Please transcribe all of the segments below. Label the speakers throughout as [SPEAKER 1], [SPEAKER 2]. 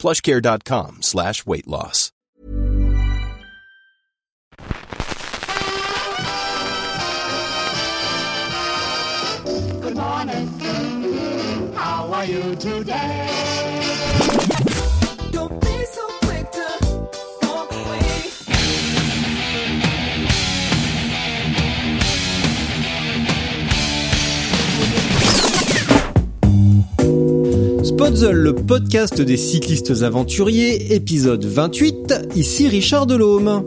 [SPEAKER 1] plushcare.com slash weight loss.
[SPEAKER 2] Good morning. How are you today?
[SPEAKER 3] Spotzel, le podcast des cyclistes aventuriers, épisode 28, ici Richard Delhomme.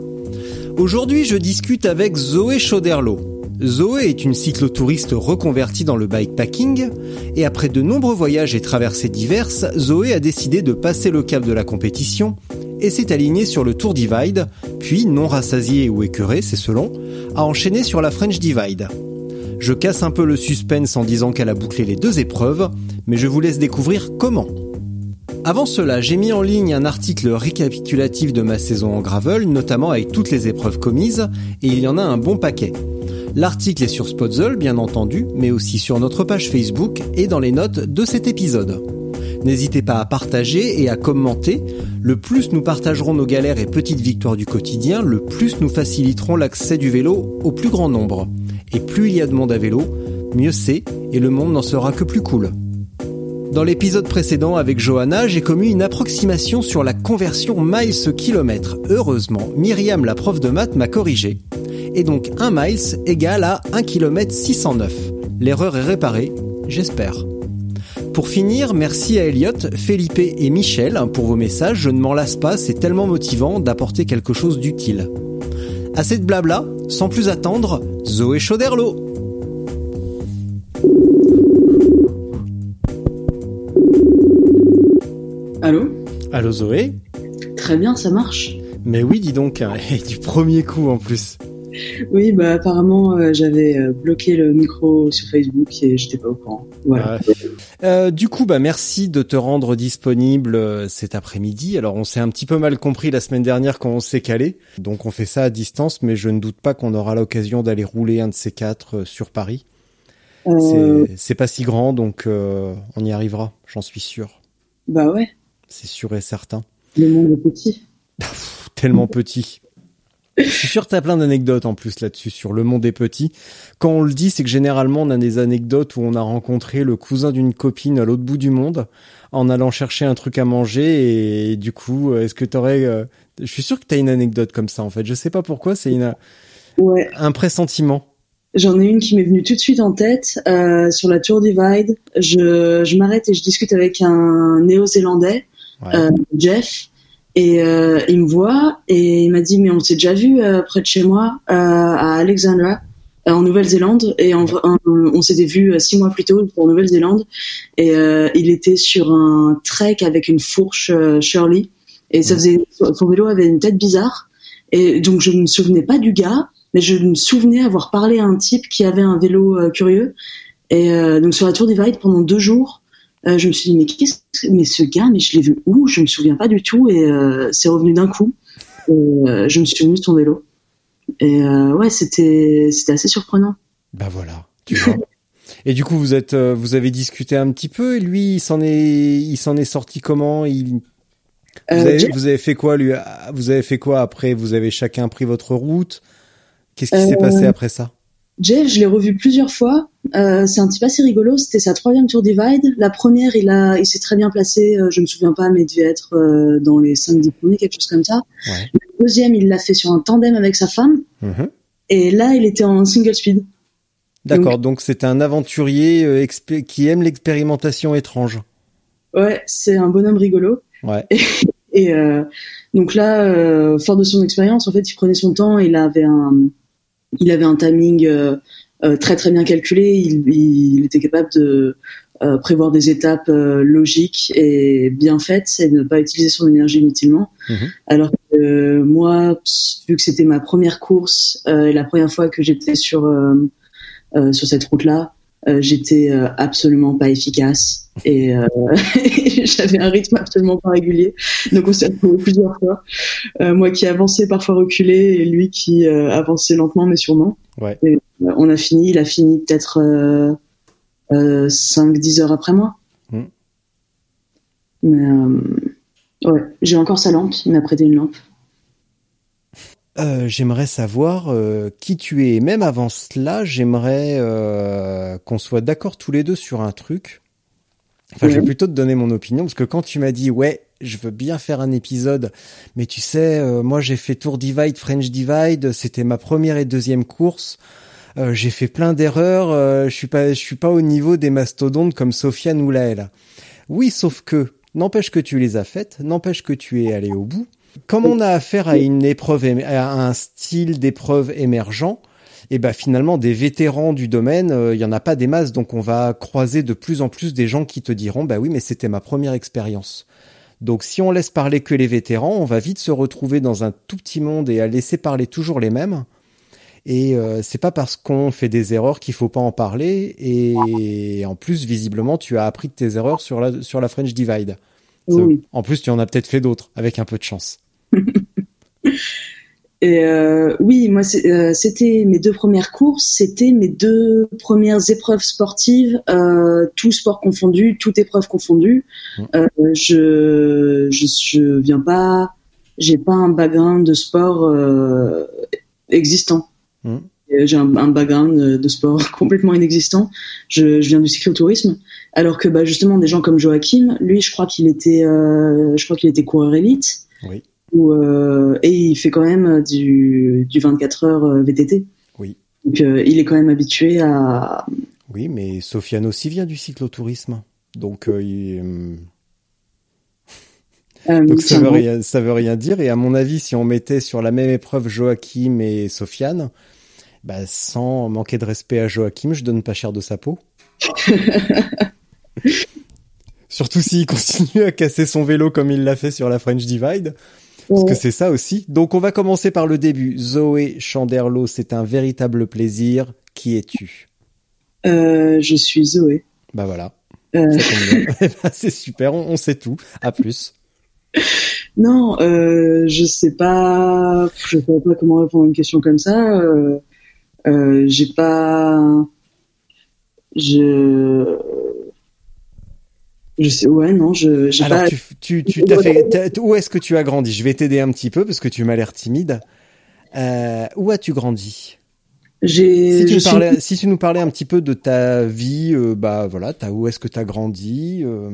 [SPEAKER 3] Aujourd'hui, je discute avec Zoé Chauderlot. Zoé est une cyclotouriste reconvertie dans le bikepacking, et après de nombreux voyages et traversées diverses, Zoé a décidé de passer le cap de la compétition et s'est alignée sur le Tour Divide, puis, non rassasiée ou écœurée, c'est selon, a enchaîné sur la French Divide. Je casse un peu le suspense en disant qu'elle a bouclé les deux épreuves, mais je vous laisse découvrir comment. Avant cela, j'ai mis en ligne un article récapitulatif de ma saison en gravel, notamment avec toutes les épreuves commises, et il y en a un bon paquet. L'article est sur Spotzel, bien entendu, mais aussi sur notre page Facebook et dans les notes de cet épisode. N'hésitez pas à partager et à commenter. Le plus nous partagerons nos galères et petites victoires du quotidien, le plus nous faciliterons l'accès du vélo au plus grand nombre. Et plus il y a de monde à vélo, mieux c'est, et le monde n'en sera que plus cool. Dans l'épisode précédent avec Johanna, j'ai commis une approximation sur la conversion miles kilomètre. Heureusement, Myriam, la prof de maths, m'a corrigé. Et donc 1 miles égale à 1 km 609. L'erreur est réparée, j'espère. Pour finir, merci à Elliot, Felipe et Michel pour vos messages. Je ne m'en lasse pas, c'est tellement motivant d'apporter quelque chose d'utile. Assez de blabla, sans plus attendre, Zoé Chauderlot.
[SPEAKER 4] Allô?
[SPEAKER 3] Allô Zoé?
[SPEAKER 4] Très bien, ça marche.
[SPEAKER 3] Mais oui, dis donc, hein, et du premier coup en plus.
[SPEAKER 4] Oui, bah apparemment euh, j'avais euh, bloqué le micro sur Facebook et j'étais pas au courant. Voilà.
[SPEAKER 3] Ouais. Euh, du coup, bah merci de te rendre disponible euh, cet après-midi. Alors, on s'est un petit peu mal compris la semaine dernière quand on s'est calé, donc on fait ça à distance, mais je ne doute pas qu'on aura l'occasion d'aller rouler un de ces quatre euh, sur Paris.
[SPEAKER 4] Euh,
[SPEAKER 3] C'est- C'est pas si grand, donc euh, on y arrivera, j'en suis sûr.
[SPEAKER 4] bah ouais,
[SPEAKER 3] C'est sûr et certain.
[SPEAKER 4] le monde est petit.
[SPEAKER 3] Pff, tellement petit. Je suis sûr que t'as plein d'anecdotes en plus là-dessus sur le monde est petit. Quand on le dit, c'est que généralement on a des anecdotes où on a rencontré le cousin d'une copine à l'autre bout du monde en allant chercher un truc à manger et, du coup, euh, est-ce que t'aurais... euh, Je suis sûr que t'as une anecdote comme ça en fait. Je sais pas pourquoi, c'est une...
[SPEAKER 4] Ouais,
[SPEAKER 3] un pressentiment.
[SPEAKER 4] j'en ai une qui m'est venue tout de suite en tête euh, sur la Tour Divide. Je, je m'arrête et je discute avec un Néo-Zélandais,
[SPEAKER 3] Ouais.
[SPEAKER 4] euh, Jeff, et euh, il me voit et il m'a dit mais on s'est déjà vu euh, près de chez moi euh, à Alexandra euh, en Nouvelle-Zélande. Et on s'était vu euh, six mois plus tôt pour Nouvelle-Zélande. Et euh, il était sur un trek avec une fourche Shirley. Et ça faisait son vélo avait une tête bizarre. Et donc je ne me souvenais pas du gars mais je me souvenais avoir parlé à un type qui avait un vélo curieux. Et donc sur la Tour Divide pendant deux jours euh, je me suis dit mais mais ce gars mais je l'ai vu où? Je me souviens pas du tout et euh, c'est revenu d'un coup. Et, euh, je me suis de son vélo. Et ouais c'était c'était assez surprenant.
[SPEAKER 3] Bah voilà, tu vois. Et du coup, vous êtes, vous avez discuté un petit peu et lui, il s'en est, il s'en est sorti comment? Il, Vous,
[SPEAKER 4] Euh,
[SPEAKER 3] avez, vous avez fait quoi lui? Vous avez fait quoi après? Vous avez chacun pris votre route? Qu'est-ce qui s'est passé après ça?
[SPEAKER 4] Jeff, je l'ai revu plusieurs fois. Euh, c'est un type assez rigolo. C'était sa troisième Tour Divide. La première, il a, il s'est très bien placé. euh, je me souviens pas, mais il devait être euh, dans les 5-10 premiers, quelque chose comme ça.
[SPEAKER 3] Ouais.
[SPEAKER 4] La deuxième, il l'a fait sur un tandem avec sa femme.
[SPEAKER 3] Mhm.
[SPEAKER 4] Et là, il était en single speed.
[SPEAKER 3] D'accord, donc c'est un aventurier euh, qui aime l'expérimentation étrange.
[SPEAKER 4] Ouais, c'est un bonhomme rigolo.
[SPEAKER 3] Ouais.
[SPEAKER 4] Et euh, donc là, fort de son expérience, en fait, il prenait son temps. Il avait un, il avait un timing euh, euh, très très bien calculé. Il, il était capable de euh, prévoir des étapes euh, logiques et bien faites et ne pas utiliser son énergie inutilement.
[SPEAKER 3] Mhm.
[SPEAKER 4] Alors que euh, moi, vu que c'était ma première course euh, et la première fois que j'étais sur euh, euh, sur cette route-là, euh, j'étais euh, absolument pas efficace et euh, j'avais un rythme absolument pas régulier. Donc on s'est retrouvés plusieurs fois. Moi qui avançais parfois reculé et lui qui avançait lentement mais sûrement.
[SPEAKER 3] Ouais.
[SPEAKER 4] Et, on a fini, il a fini peut-être euh, euh, 5-10 heures après moi.
[SPEAKER 3] Mm.
[SPEAKER 4] Mais ouais, j'ai encore sa lampe, il m'a prêté une lampe.
[SPEAKER 3] Euh, j'aimerais savoir euh, qui tu es. Et même avant cela, j'aimerais euh, qu'on soit d'accord tous les deux sur un truc. Enfin, je vais plutôt te donner mon opinion parce que quand tu m'as dit ouais, je veux bien faire un épisode, mais tu sais, euh, moi j'ai fait Tour Divide, French Divide, c'était ma première et deuxième course. Euh, j'ai fait plein d'erreurs. euh, je suis pas, je suis pas au niveau des mastodontes comme Sofiane ou Laël. Oui, sauf que n'empêche que tu les as faites, n'empêche que tu es allé au bout. Comme on a affaire à une épreuve, à un style d'épreuve émergent, et ben finalement des vétérans du domaine, euh, il y en a pas des masses, donc on va croiser de plus en plus des gens qui te diront bah oui mais c'était ma première expérience. Donc si on laisse parler que les vétérans, on va vite se retrouver dans un tout petit monde et à laisser parler toujours les mêmes. Et euh, c'est pas parce qu'on fait des erreurs qu'il faut pas en parler. Et en plus, visiblement, tu as appris de tes erreurs sur la sur la French Divide.
[SPEAKER 4] Oui.
[SPEAKER 3] En plus, tu en as peut-être fait d'autres avec un peu de chance.
[SPEAKER 4] Et euh, oui, moi euh, c'était mes deux premières courses, c'était mes deux premières épreuves sportives, euh, tout sport confondu, toute épreuve confondue.
[SPEAKER 3] Mm.
[SPEAKER 4] Euh, je, je je viens pas, j'ai pas un background de sport existant.
[SPEAKER 3] Mm.
[SPEAKER 4] Euh, J'ai un, un background de sport complètement inexistant. Je, je viens du cyclotourisme, alors que bah, justement des gens comme Joachim, lui, je crois qu'il était, je crois qu'il était coureur élite.
[SPEAKER 3] Oui.
[SPEAKER 4] Euh, et il fait quand même du, du 24 heures euh, VTT.
[SPEAKER 3] Oui.
[SPEAKER 4] Donc euh, il est quand même habitué à.
[SPEAKER 3] Oui, mais Sofiane aussi vient du cyclotourisme. Donc, euh, il- Donc ça veut rien, ça veut rien dire. Et à mon avis, si on mettait sur la même épreuve Joachim et Sofiane, bah, sans manquer de respect à Joachim, je donne pas cher de sa peau. Surtout s'il continue à casser son vélo comme il l'a fait sur la French Divide, parce que c'est ça aussi. Donc on va commencer par le début. Zoé Chanderlo, c'est un véritable plaisir. Qui es-tu?
[SPEAKER 4] Euh, je suis Zoé.
[SPEAKER 3] Bah voilà,
[SPEAKER 4] Euh.
[SPEAKER 3] Eh ben, c'est super, on, on sait tout. À plus.
[SPEAKER 4] non, euh, je sais pas. Je sais pas comment répondre à une question comme ça. Euh, j'ai pas. Je. Je sais. Ouais, non, je. J'ai
[SPEAKER 3] Alors
[SPEAKER 4] pas.
[SPEAKER 3] tu, tu, tu t'as fait, t'as- où est-ce que tu as grandi? Je vais t'aider un petit peu parce que tu m'as l'air timide. Euh, où as-tu grandi?
[SPEAKER 4] J'ai.
[SPEAKER 3] si tu,
[SPEAKER 4] je
[SPEAKER 3] nous
[SPEAKER 4] suis-
[SPEAKER 3] parlais, si tu nous parlais un petit peu de ta vie, euh, bah voilà, t'as, où est-ce que tu as grandi euh,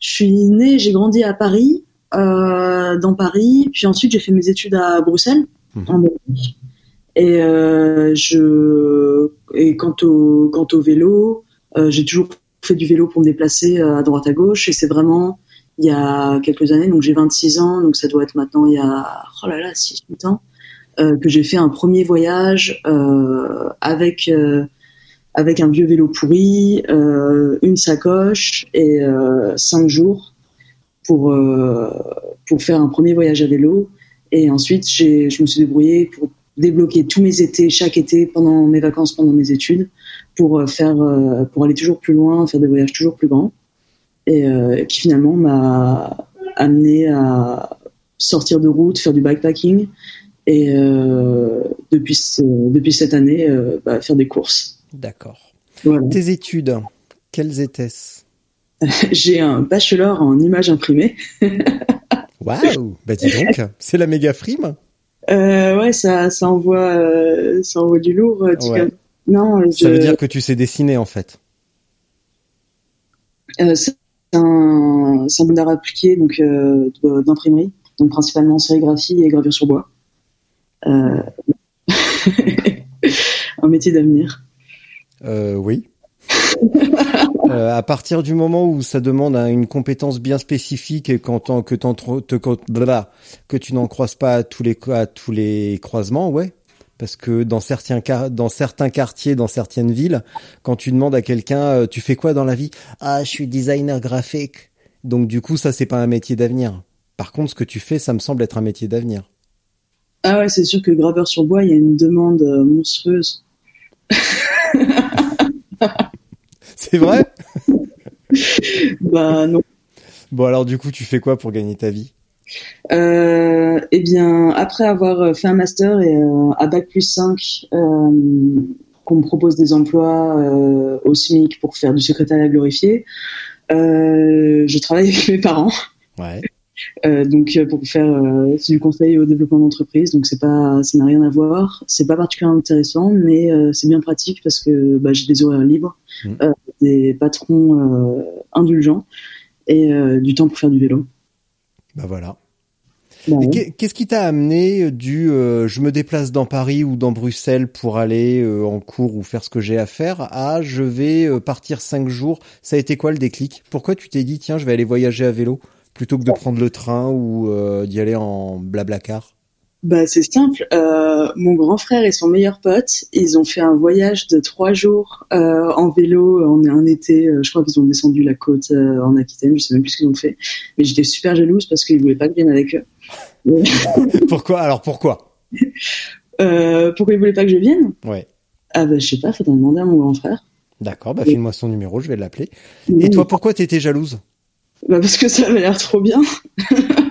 [SPEAKER 4] Je suis née, j'ai grandi à Paris, dans Paris, puis ensuite j'ai fait mes études à Bruxelles,
[SPEAKER 3] Mhm.
[SPEAKER 4] en Belgique. Et je et quant au quant au vélo, j'ai toujours fait du vélo pour me déplacer euh, à droite à gauche. Et c'est vraiment il y a quelques années, donc j'ai 26 ans, donc ça doit être maintenant il y a oh là là 6 8 ans euh, que j'ai fait un premier voyage euh, avec avec un vieux vélo pourri, une sacoche et euh, cinq jours pour pour faire un premier voyage à vélo. Et ensuite, je me suis débrouillée pour débloquer tous mes étés, chaque été, pendant mes vacances, pendant mes études, pour euh, faire, euh, pour aller toujours plus loin, faire des voyages toujours plus grands, et euh, qui finalement m'a amené à sortir de route, faire du bikepacking, et euh, depuis ce- depuis cette année, euh, bah, faire des courses.
[SPEAKER 3] D'accord.
[SPEAKER 4] Voilà.
[SPEAKER 3] Tes études, quelles étaient-ce?
[SPEAKER 4] J'ai un bachelor en images imprimées.
[SPEAKER 3] Waouh Bah dis donc, c'est la méga frime.
[SPEAKER 4] Euh, ouais, ça, ça envoie, euh, ça envoie du lourd. euh,
[SPEAKER 3] Ouais.
[SPEAKER 4] Je,
[SPEAKER 3] Ça veut dire que tu sais dessiner en fait.
[SPEAKER 4] euh, c'est un, c'est un d'art appliqué, donc euh, d'imprimerie, donc principalement sérigraphie et gravure sur bois. Euh, un métier d'avenir.
[SPEAKER 3] Oui. À partir du moment où ça demande un- une compétence bien spécifique et quand t'en- que, te- que tu n'en croises pas à tous les à tous les croisements, ouais. Parce que dans certains cas, dans certains quartiers, dans certaines villes, quand tu demandes à quelqu'un, euh, tu fais quoi dans la vie? Ah, je suis designer graphique. Donc du coup, ça c'est pas un métier d'avenir. Par contre, ce que tu fais, ça me semble être un métier d'avenir.
[SPEAKER 4] Ah ouais, c'est sûr que graveur sur bois, il y a une demande euh, monstrueuse.
[SPEAKER 3] C'est vrai?
[SPEAKER 4] Bah non.
[SPEAKER 3] Bon alors du coup, tu fais quoi pour gagner ta vie?
[SPEAKER 4] Euh, eh bien, après avoir fait un master et euh, à bac plus 5, euh, qu'on me propose des emplois euh, au SMIC pour faire du secrétariat glorifié, euh, je travaille avec mes parents.
[SPEAKER 3] Ouais.
[SPEAKER 4] Euh, donc euh, pour faire euh, du conseil au développement d'entreprise donc c'est pas ça n'a rien à voir c'est pas particulièrement intéressant mais euh, c'est bien pratique parce que bah, j'ai des horaires libres euh, des patrons euh, indulgents et euh, du temps pour faire du vélo
[SPEAKER 3] Bah voilà.
[SPEAKER 4] Bah, ouais.
[SPEAKER 3] Qu'est-ce qui t'a amené du euh, je me déplace dans Paris ou dans Bruxelles pour aller euh, en cours ou faire ce que j'ai à faire à je vais euh, partir cinq jours. Ça a été quoi le déclic? Pourquoi tu t'es dit tiens je vais aller voyager à vélo plutôt que de prendre le train ou euh, d'y aller en blablacar
[SPEAKER 4] Bah, c'est simple. Euh, mon grand frère et son meilleur pote, ils ont fait un voyage de trois jours euh, en vélo en un été. Euh, je crois qu'ils ont descendu la côte en Aquitaine. Je sais même plus ce qu'ils ont fait. Mais j'étais super jalouse parce qu'ils voulaient pas que je vienne avec eux.
[SPEAKER 3] Pourquoi? Alors pourquoi?
[SPEAKER 4] Pourquoi ils voulaient pas que je vienne?
[SPEAKER 3] Ouais.
[SPEAKER 4] Ah bah je sais pas. Faut en demander à mon grand frère.
[SPEAKER 3] D'accord, bah file-moi son numéro, je vais l'appeler. Et toi, pourquoi t'étais jalouse?
[SPEAKER 4] Bah parce que ça avait l'air trop bien.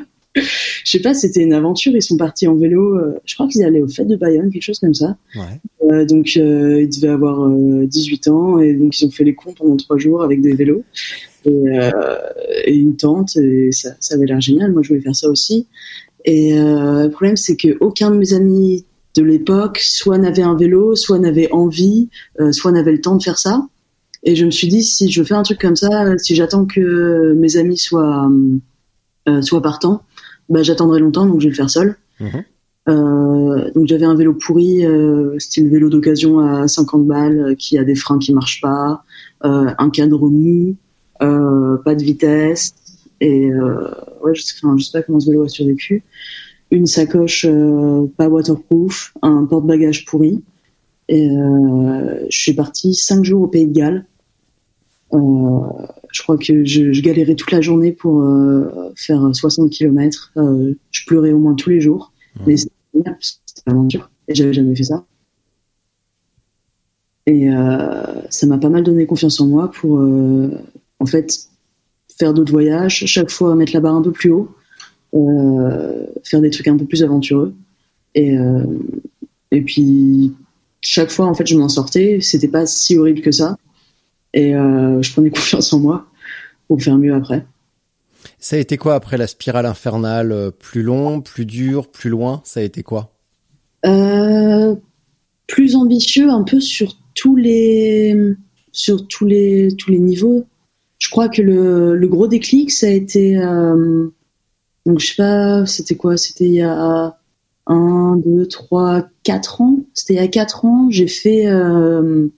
[SPEAKER 4] Je sais pas, c'était une aventure. Ils sont partis en vélo. euh, je crois qu'ils allaient aux fêtes de Bayonne, quelque chose comme ça.
[SPEAKER 3] Ouais.
[SPEAKER 4] Euh, donc euh, ils devaient avoir euh, 18 ans et donc ils ont fait les cons pendant trois jours avec des vélos et, et une tente et ça, ça avait l'air génial. Moi je voulais faire ça aussi. Et le problème c'est que aucun de mes amis de l'époque soit n'avait un vélo, soit n'avait envie, soit n'avait le temps de faire ça. Et je me suis dit si je faire un truc comme ça, si j'attends que mes amis soient soient partants, bah j'attendrai longtemps donc je vais le faire seul.
[SPEAKER 3] Mhm.
[SPEAKER 4] Euh, donc j'avais un vélo pourri, euh, style vélo d'occasion à 50 balles, euh, qui a des freins qui marchent pas, euh, un cadre mou, euh, pas de vitesse, et euh, ouais, je, sais- enfin, je sais pas comment ce vélo a survécu. Une sacoche euh, pas waterproof, un porte-bagages pourri, et euh, je suis partie cinq jours au Pays de Galles. Je crois que je, je galérais toute la journée pour euh, faire 60 km. Euh, je pleurais au moins tous les jours. Mais c'était génial, parce que c'était une aventure. Et j'avais jamais fait ça. Et euh, ça m'a pas mal donné confiance en moi pour, en fait, faire d'autres voyages, chaque fois mettre la barre un peu plus haut, faire des trucs un peu plus aventureux. Et, et puis, chaque fois, en fait, je m'en sortais. C'était pas si horrible que ça. Et euh, je prenais confiance en moi pour faire mieux après.
[SPEAKER 3] Ça a été quoi après la spirale infernale euh, Plus long, plus dur, plus loin? Ça a été quoi?
[SPEAKER 4] Euh, plus ambitieux un peu sur tous les sur tous les tous les niveaux. Je crois que le, le gros déclic ça a été euh, donc je sais pas c'était quoi? C'était il y a un deux trois quatre ans c'était il y a quatre ans j'ai fait euh,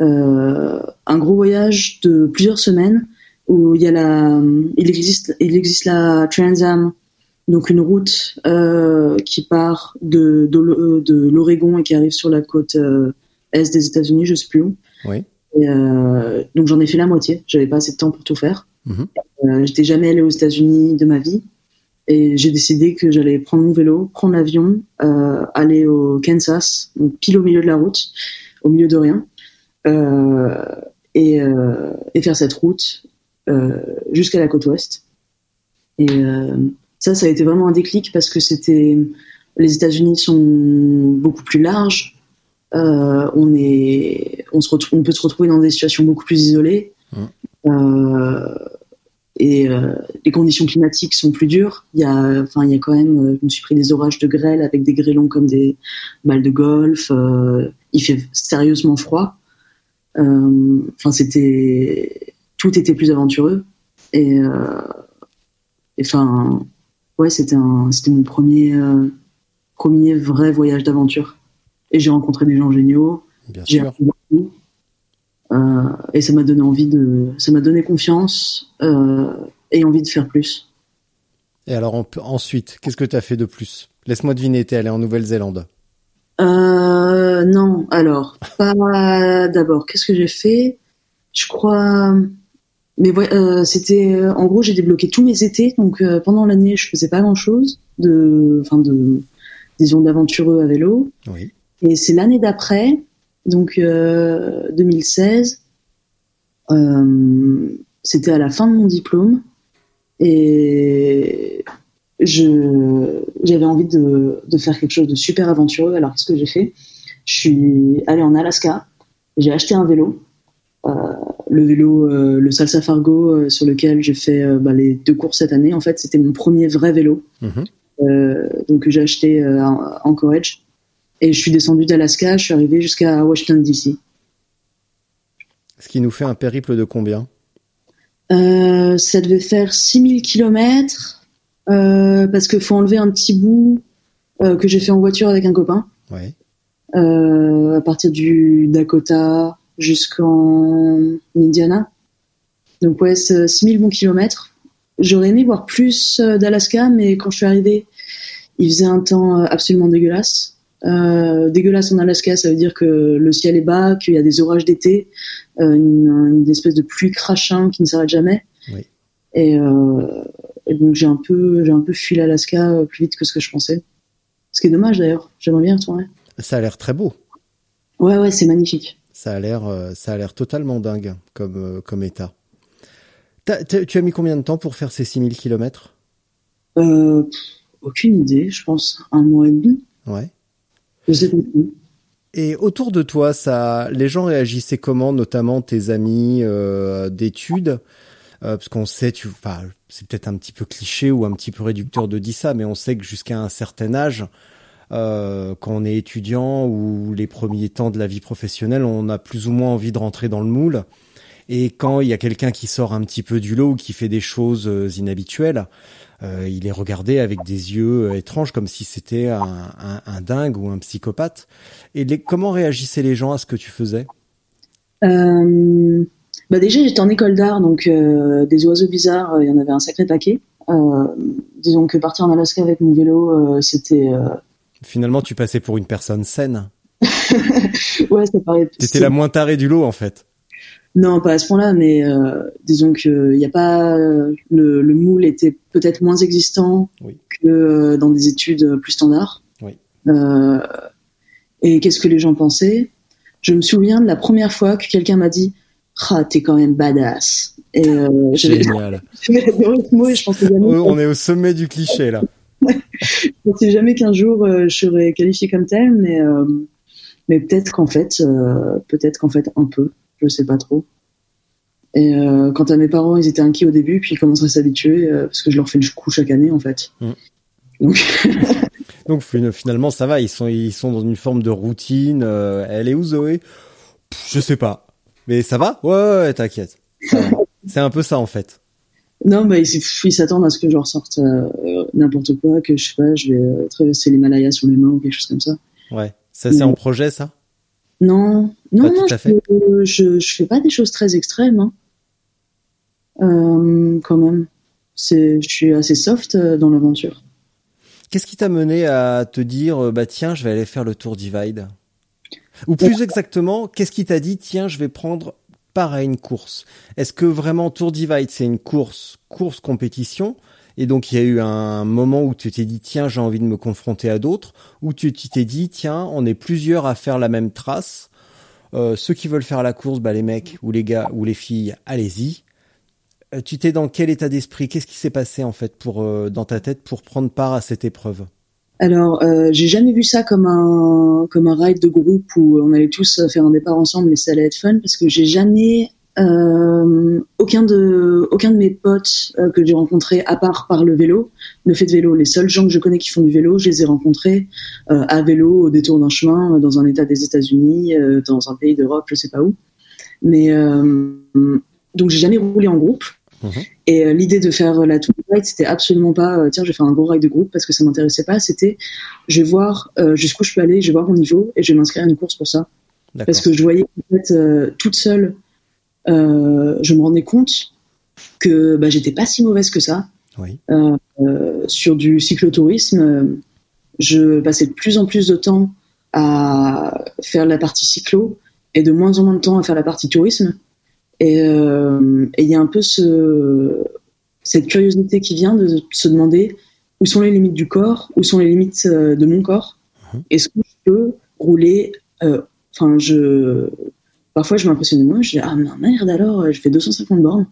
[SPEAKER 4] un gros voyage de plusieurs semaines où il y a la il existe il existe la Trans Am donc une route euh, qui part de, de, l'O- de l'Oregon et qui arrive sur la côte euh, est des États-Unis, je sais plus où.
[SPEAKER 3] Oui.
[SPEAKER 4] Et, euh, donc j'en ai fait la moitié. J'avais pas assez de temps pour tout faire.
[SPEAKER 3] Mhm.
[SPEAKER 4] Euh, J'étais jamais allée aux États-Unis de ma vie et j'ai décidé que j'allais prendre mon vélo, prendre l'avion, euh, aller au Kansas, donc pile au milieu de la route, au milieu de rien, euh, et, euh, et faire cette route euh, jusqu'à la côte ouest. Et euh, ça, ça a été vraiment un déclic parce que c'était les États-Unis sont beaucoup plus larges. Euh, on est, on se retrouve, on peut se retrouver dans des situations beaucoup plus isolées. Euh, et euh, les conditions climatiques sont plus dures. Il y a, enfin, il y a quand même, euh, je me suis pris des orages de grêle avec des grêlons comme des balles de golf. Euh, il fait sérieusement froid. Euh, Enfin, c'était, tout était plus aventureux. Et, euh, enfin, ouais, c'était un, c'était mon premier, euh, premier vrai voyage d'aventure. Et j'ai rencontré des gens géniaux.
[SPEAKER 3] Bien
[SPEAKER 4] J'ai
[SPEAKER 3] sûr.
[SPEAKER 4] appris beaucoup. Euh, et ça m'a donné envie de, ça m'a donné confiance euh, et envie de faire plus.
[SPEAKER 3] Et alors en- ensuite, qu'est-ce que tu as fait de plus? Laisse-moi deviner, t'es allé en Nouvelle-Zélande.
[SPEAKER 4] Euh, non, alors, pas d'abord. Qu'est-ce que j'ai fait? Je crois. Mais ouais, euh, c'était. euh, En gros, j'ai débloqué tous mes étés, donc euh, pendant l'année, je faisais pas grand-chose de. Enfin, de. Disons, d'aventureux à vélo.
[SPEAKER 3] Oui.
[SPEAKER 4] Et c'est l'année d'après, donc euh, 2016. euh, c'était à la fin de mon diplôme. Et je j'avais envie de, de faire quelque chose de super aventureux. Alors qu'est-ce que j'ai fait? Je suis allée en Alaska. J'ai acheté un vélo, Euh, le vélo, euh, le Salsa Fargo, euh, sur lequel j'ai fait bah, les deux courses cette année. En fait, c'était mon premier vrai vélo.
[SPEAKER 3] Mhm.
[SPEAKER 4] Donc j'ai acheté en Anchorage. Et je suis descendu d'Alaska. Je suis arrivé jusqu'à Washington D.C.
[SPEAKER 3] Ce qui nous fait un périple de combien?
[SPEAKER 4] Ça devait faire 6000 kilomètres parce qu'il faut enlever un petit bout euh, que j'ai fait en voiture avec un copain
[SPEAKER 3] Ouais.
[SPEAKER 4] euh, à partir du Dakota jusqu'en Indiana. Donc ouais, c'est 6000 bons kilomètres. J'aurais aimé voir plus euh, d'Alaska, mais quand je suis arrivée, il faisait un temps euh, absolument dégueulasse. Euh, dégueulasse en Alaska, ça veut dire que le ciel est bas, qu'il y a des orages d'été, euh, une, une espèce de pluie crachant qui ne s'arrête jamais.
[SPEAKER 3] Oui.
[SPEAKER 4] Et, euh, et donc j'ai un peu, j'ai un peu fui l'Alaska euh, plus vite que ce que je pensais. Ce qui est dommage d'ailleurs. J'aimerais bien retourner.
[SPEAKER 3] Ça a l'air très beau.
[SPEAKER 4] Ouais, ouais, c'est magnifique.
[SPEAKER 3] Ça a l'air, euh, ça a l'air totalement dingue comme, euh, comme état. T'as- t'as- tu as mis combien de temps pour faire ces 6000 kilomètres?
[SPEAKER 4] Euh, pff, aucune idée, je pense un mois et demi.
[SPEAKER 3] Ouais.
[SPEAKER 4] Je sais pas.
[SPEAKER 3] Et autour de toi, ça, les gens réagissaient comment, notamment tes amis euh, d'études, Euh, parce qu'on sait, tu, enfin, c'est peut-être un petit peu cliché ou un petit peu réducteur de dire ça, mais on sait que jusqu'à un certain âge, euh, quand on est étudiant ou les premiers temps de la vie professionnelle, on a plus ou moins envie de rentrer dans le moule. Et quand il y a quelqu'un qui sort un petit peu du lot ou qui fait des choses euh, inhabituelles, euh, il est regardé avec des yeux euh, étranges, comme si c'était un, un, un dingue ou un psychopathe. Et les, comment réagissaient les gens à ce que tu faisais?
[SPEAKER 4] Euh, bah déjà, j'étais en école d'art, donc euh, des oiseaux bizarres, euh, il y en avait un sacré paquet. Euh, disons que partir en Alaska avec mon vélo, c'était
[SPEAKER 3] Finalement, tu passais pour une personne saine.
[SPEAKER 4] ouais, ça paraît.
[SPEAKER 3] T'étais la moins tarée du lot, en fait.
[SPEAKER 4] Non, pas à ce point-là, mais euh, disons que il a pas euh, le, le moule était peut-être moins existant
[SPEAKER 3] Oui.
[SPEAKER 4] que euh, dans des études plus standards.
[SPEAKER 3] Oui.
[SPEAKER 4] Et qu'est-ce que les gens pensaient? Je me souviens de la première fois que quelqu'un m'a dit "Ah, t'es quand même badass." Et euh,
[SPEAKER 3] Génial.
[SPEAKER 4] j'avais adoré ce mot et je pensais jamais,
[SPEAKER 3] Oh, on est au sommet du cliché, là.
[SPEAKER 4] je pensais jamais qu'un jour euh, je serais qualifiée comme tel, mais euh, mais peut-être qu'en fait, euh, peut-être qu'en fait un peu, je sais pas trop. Et euh, quant à mes parents, ils étaient inquiets au début, puis ils commenceraient à s'habituer euh, parce que je leur fais le coup chaque année en fait.
[SPEAKER 3] Mm.
[SPEAKER 4] Donc
[SPEAKER 3] Donc fin- finalement, ça va. Ils sont, ils sont dans une forme de routine. Euh, elle est où Zoé? Pff, Je sais pas. Mais ça va Ouais, ouais, ouais, t'inquiète. C'est un peu ça en fait.
[SPEAKER 4] non, mais ils ils s'attendent à ce que je ressorte euh, n'importe quoi, que je sais pas, je vais euh, traverser l'Himalaya sur les mains ou quelque chose comme ça.
[SPEAKER 3] Ouais. Ça, c'est en projet, ça?
[SPEAKER 4] Non, non,
[SPEAKER 3] Pas
[SPEAKER 4] non, je,
[SPEAKER 3] fait.
[SPEAKER 4] je, je fais pas des choses très extrêmes, hein. Euh, quand même. Je suis assez soft euh, dans l'aventure.
[SPEAKER 3] Qu'est-ce qui t'a mené à te dire, bah tiens, je vais aller faire le tour Divide? Ou plus exactement, qu'est-ce qui t'a dit, tiens, je vais prendre part à une course? Est-ce que vraiment Tour Divide, c'est une course, course compétition? Et donc il y a eu un moment où tu t'es dit, tiens, j'ai envie de me confronter à d'autres, ou tu t'es dit, tiens, on est plusieurs à faire la même trace. Euh, ceux qui veulent faire la course, bah les mecs ou les gars ou les filles, allez-y. Euh, tu t'es dans quel état d'esprit? Qu'est-ce qui s'est passé en fait pour euh, dans ta tête pour prendre part à cette épreuve?
[SPEAKER 4] Alors, euh, j'ai jamais vu ça comme un comme un ride de groupe où on allait tous faire un départ ensemble et ça allait être fun parce que j'ai jamais euh, aucun de aucun de mes potes euh, que j'ai rencontrés à part par le vélo ne fait de vélo. Les seuls gens que je connais qui font du vélo, je les ai rencontrés euh, à vélo au détour d'un chemin euh, dans un état des États-Unis, euh, dans un pays d'Europe, je sais pas où. Mais euh, donc j'ai jamais roulé en groupe.
[SPEAKER 3] Mhm.
[SPEAKER 4] Et euh, l'idée de faire la Tour Ride, c'était absolument pas euh, tiens, je vais faire un gros ride de groupe parce que ça m'intéressait pas. C'était je vais voir euh, jusqu'où je peux aller, je vais voir mon niveau et je vais m'inscrire à une course pour ça. Parce que je voyais en fait euh, toute seule, euh, je me rendais compte que bah, j'étais pas si mauvaise que ça.
[SPEAKER 3] Oui.
[SPEAKER 4] Euh, sur du cyclotourisme, euh, je passais de plus en plus de temps à faire la partie cyclo et de moins en moins de temps à faire la partie tourisme. Et euh, et il y a un peu ce, cette curiosité qui vient de se demander où sont les limites du corps, où sont les limites euh, de mon corps. Est-ce que je peux rouler euh, Enfin, je parfois je m'impressionne moi, je dis ah merde alors, je fais 250 bornes.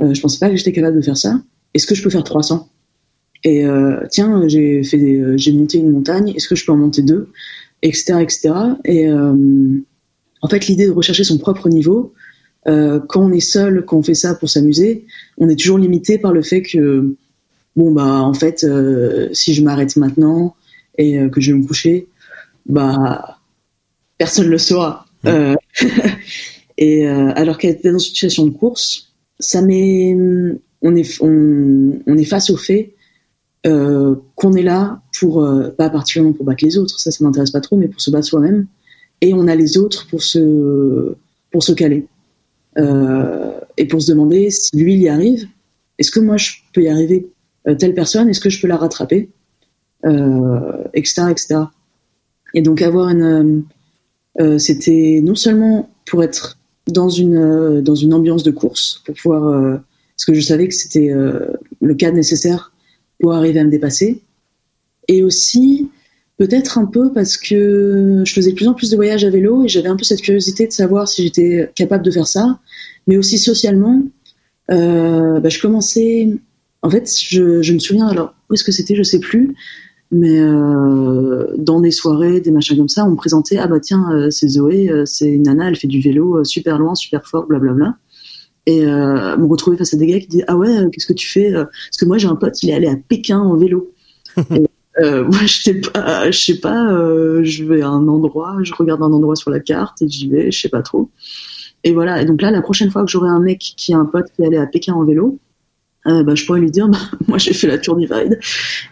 [SPEAKER 4] Euh, je pensais pas que j'étais capable de faire ça. Est-ce que je peux faire 300 Et euh, tiens, j'ai fait, des- j'ai monté une montagne. Est-ce que je peux en monter deux, etc., etc. Et euh, en fait, l'idée de rechercher son propre niveau, euh, quand on est seul, quand on fait ça pour s'amuser, on est toujours limité par le fait que bon bah en fait, euh, si je m'arrête maintenant et euh, que je vais me coucher, bah personne le saura. Euh, et alors qu'être dans une situation de course, ça met, on est, on, on est face au fait qu'on est là pour, pas particulièrement pour battre les autres, ça, ça m'intéresse pas trop, mais pour se battre soi-même. Et on a les autres pour se, pour se caler. Euh, et pour se demander si lui, il y arrive, est-ce que moi, je peux y arriver Euh, Telle personne, est-ce que je peux la rattraper euh, Etc., etc. Et donc avoir une, c'était non seulement pour être dans une dans une ambiance de course pour pouvoir parce que je savais que c'était le cadre nécessaire pour arriver à me dépasser et aussi peut-être un peu parce que je faisais de plus en plus de voyages à vélo et j'avais un peu cette curiosité de savoir si j'étais capable de faire ça mais aussi socialement euh, bah, je commençais en fait je, me souviens alors où est-ce que c'était je sais plus mais euh, dans des soirées, des machins comme ça, on me présentait ah bah tiens euh, c'est Zoé, c'est une nana, elle fait du vélo super loin, super fort, blablabla. Et me retrouver face à des gars qui disent ah ouais qu'est-ce que tu fais Parce que moi j'ai un pote, il est allé à Pékin en vélo. euh, moi j'étais pas, je sais pas, euh, je vais à un endroit, je regarde un endroit sur la carte et j'y vais, je sais pas trop. Et voilà. Et donc là la prochaine fois que j'aurai un mec qui a un pote qui est allé à Pékin en vélo, euh, bah, je pourrais lui dire bah, moi j'ai fait la tour divide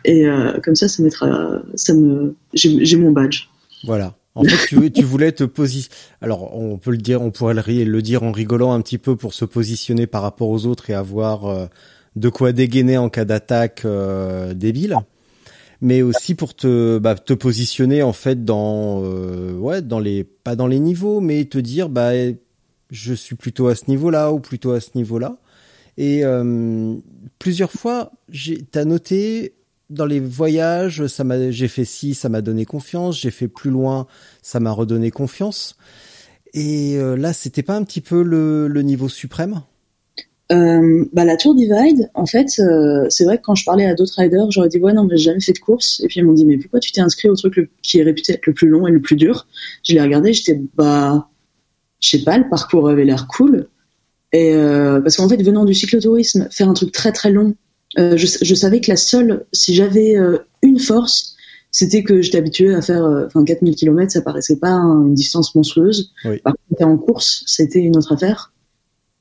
[SPEAKER 4] et comme ça ça mettra ça me j'ai mon badge
[SPEAKER 3] Voilà. En fait, tu, tu voulais te positionner. Alors, on peut le dire, on pourrait le, le dire en rigolant un petit peu pour se positionner par rapport aux autres et avoir de quoi dégainer en cas d'attaque débile. Mais aussi pour te, bah, te positionner en fait dans, euh, ouais, dans les, pas dans les niveaux, mais te dire, bah, je suis plutôt à ce niveau-là ou plutôt à ce niveau-là. Et euh, plusieurs fois, t'as noté dans les voyages, ça m'a, j'ai fait ci, ça m'a donné confiance. J'ai fait plus loin, ça m'a redonné confiance. Et euh, là, c'était pas un petit peu le, le niveau suprême?
[SPEAKER 4] Euh, bah, la tour divide en fait euh, c'est vrai que quand je parlais à d'autres riders j'aurais dit ouais non mais j'ai jamais fait de course. Et puis ils m'ont dit mais pourquoi tu t'es inscrit au truc le- qui est réputé être le plus long et le plus dur? Je l'ai regardé j'étais bah je sais pas le parcours avait l'air cool. Et euh, parce qu'en fait venant du cyclotourisme faire un truc très très long euh, je, je savais que la seule si j'avais euh, une force c'était que j'étais habitué à faire euh, enfin 4000 km ça paraissait pas une distance monstrueuse.
[SPEAKER 3] Oui.
[SPEAKER 4] par contre en course c'était une autre affaire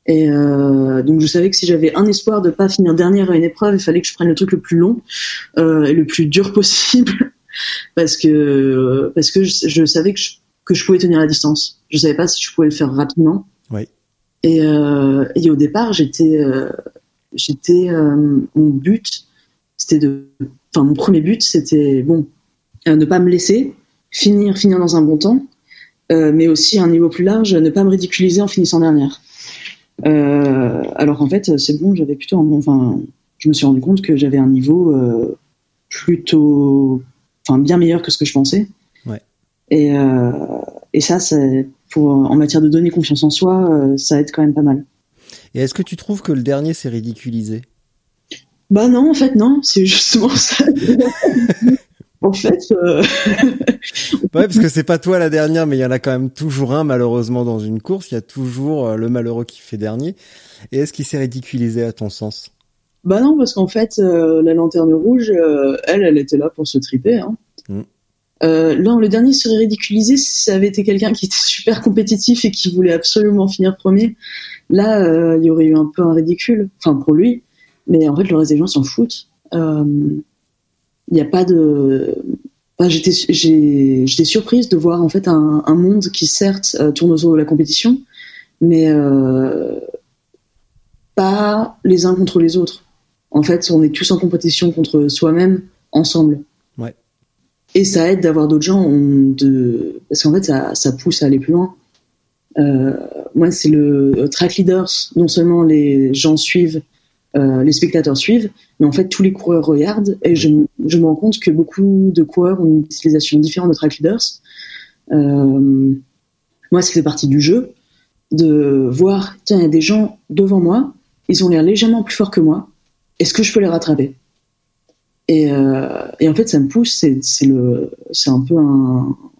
[SPEAKER 4] et euh, donc je savais que si j'avais un espoir de pas finir dernière à une épreuve, il fallait que je prenne le truc le plus long euh, et le plus dur possible, parce que parce que je, je savais que je, que je pouvais tenir la distance. Je savais pas si je pouvais le faire rapidement.
[SPEAKER 3] Oui.
[SPEAKER 4] Et, euh, et au départ, j'étais j'étais mon but, c'était de, enfin mon premier but, c'était bon, ne pas me laisser finir finir dans un bon temps, mais aussi à un niveau plus large, ne pas me ridiculiser en finissant dernière. Euh, alors qu'en fait, c'est bon, j'avais plutôt un bon. Enfin, je me suis rendu compte que j'avais un niveau euh, plutôt. Enfin, bien meilleur que ce que je pensais.
[SPEAKER 3] Ouais.
[SPEAKER 4] Et, euh, et ça, c'est pour en matière de donner confiance en soi, ça aide quand même pas mal.
[SPEAKER 3] Et est-ce que tu trouves que le dernier s'est ridiculisé?
[SPEAKER 4] Bah non, en fait, non, c'est justement ça. en fait, euh,
[SPEAKER 3] Ouais, parce que c'est pas toi la dernière, mais il y en a quand même toujours un, malheureusement, dans une course. Il y a toujours euh, le malheureux qui fait dernier. Et est-ce qu'il s'est ridiculisé à ton sens?
[SPEAKER 4] Bah non, parce qu'en fait, euh, la lanterne rouge, euh, elle, elle était là pour se triper. Hein.
[SPEAKER 3] Mm.
[SPEAKER 4] Là, le dernier serait ridiculisé si ça avait été quelqu'un qui était super compétitif et qui voulait absolument finir premier. Là, il y aurait eu un peu un ridicule, enfin pour lui, mais en fait, le reste des gens s'en foutent. Euh, Il n'y a pas de. Enfin, j'étais, j'étais surprise de voir en fait un, un monde qui certes euh, tourne autour de la compétition, mais euh, pas les uns contre les autres. En fait, on est tous en compétition contre soi-même, ensemble.
[SPEAKER 3] Ouais.
[SPEAKER 4] et ça aide d'avoir d'autres gens on- de parce qu'en fait ça, ça pousse à aller plus loin. Euh, moi, c'est le track leaders. Non seulement les gens suivent, euh, les spectateurs suivent, mais en fait tous les coureurs regardent. Et je, me- rends compte que beaucoup de coureurs ont une utilisation différente de track leaders. Euh, moi, ça fait partie du jeu de voir, tiens, il y a des gens devant moi, ils ont l'air légèrement plus forts que moi. Est-ce que je peux les rattraper? Et, euh, et en fait, ça me pousse. C'est un peu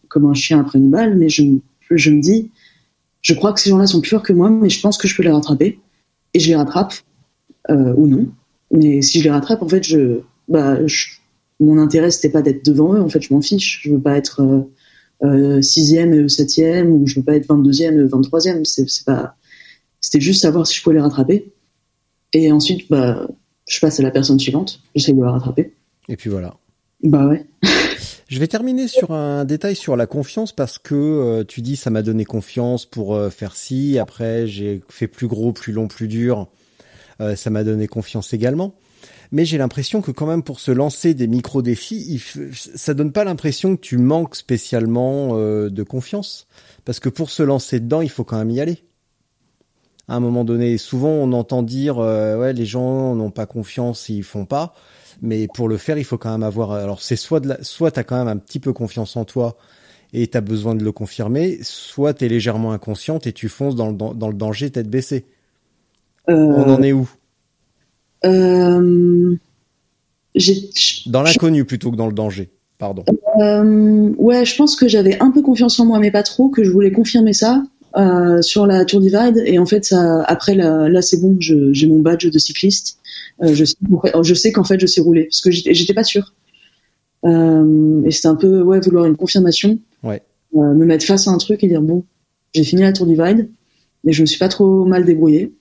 [SPEAKER 4] comme un chien après une balle, mais je me dis, je crois que ces gens-là sont plus forts que moi, mais je pense que je peux les rattraper. Et je les rattrape, euh, ou non. Mais si je les rattrape, en fait, je, bah, je- mon intérêt, c'était pas d'être devant eux. En fait, je m'en fiche. Je veux pas être euh, euh, sixième et septième, ou je veux pas être 22e et 23e. C'est c'est pas, c'était juste savoir si je pouvais les rattraper. Et ensuite, bah, je passe à la personne suivante. J'essaie de la rattraper.
[SPEAKER 3] Et puis voilà.
[SPEAKER 4] Bah ouais.
[SPEAKER 3] Je vais terminer sur un détail sur la confiance parce que euh, tu dis ça m'a donné confiance pour euh, faire ci. Après, j'ai fait plus gros, plus long, plus dur. Euh, ça m'a donné confiance également. Mais j'ai l'impression que quand même pour se lancer des micro-défis, il f- ça donne pas l'impression que tu manques spécialement euh, de confiance. Parce que pour se lancer dedans, il faut quand même y aller. À un moment donné, souvent on entend dire euh, ouais les gens n'ont pas confiance, ils font pas. Mais pour le faire, il faut quand même avoir. Alors c'est soit de la, soit t'as quand même un petit peu confiance en toi et t'as besoin de le confirmer, soit t'es légèrement inconsciente et tu fonces dans le, dans le danger tête baissée.
[SPEAKER 4] Euh,
[SPEAKER 3] On en est où?
[SPEAKER 4] Euh,
[SPEAKER 3] Dans l'inconnu plutôt que dans le danger. Pardon.
[SPEAKER 4] Euh, ouais, je pense que j'avais un peu confiance en moi, mais pas trop, que je voulais confirmer ça euh, sur la Tour Divide. Et en fait, ça, après, là, là c'est bon, j'ai mon badge de cycliste. Euh, je sais, je sais qu'en fait, je sais rouler, parce que j'étais pas. Euh, et c'était un peu, ouais, vouloir une confirmation.
[SPEAKER 3] Ouais.
[SPEAKER 4] Me mettre face à un truc et dire, bon, j'ai fini la Tour Divide, mais je me suis pas trop mal débrouillé.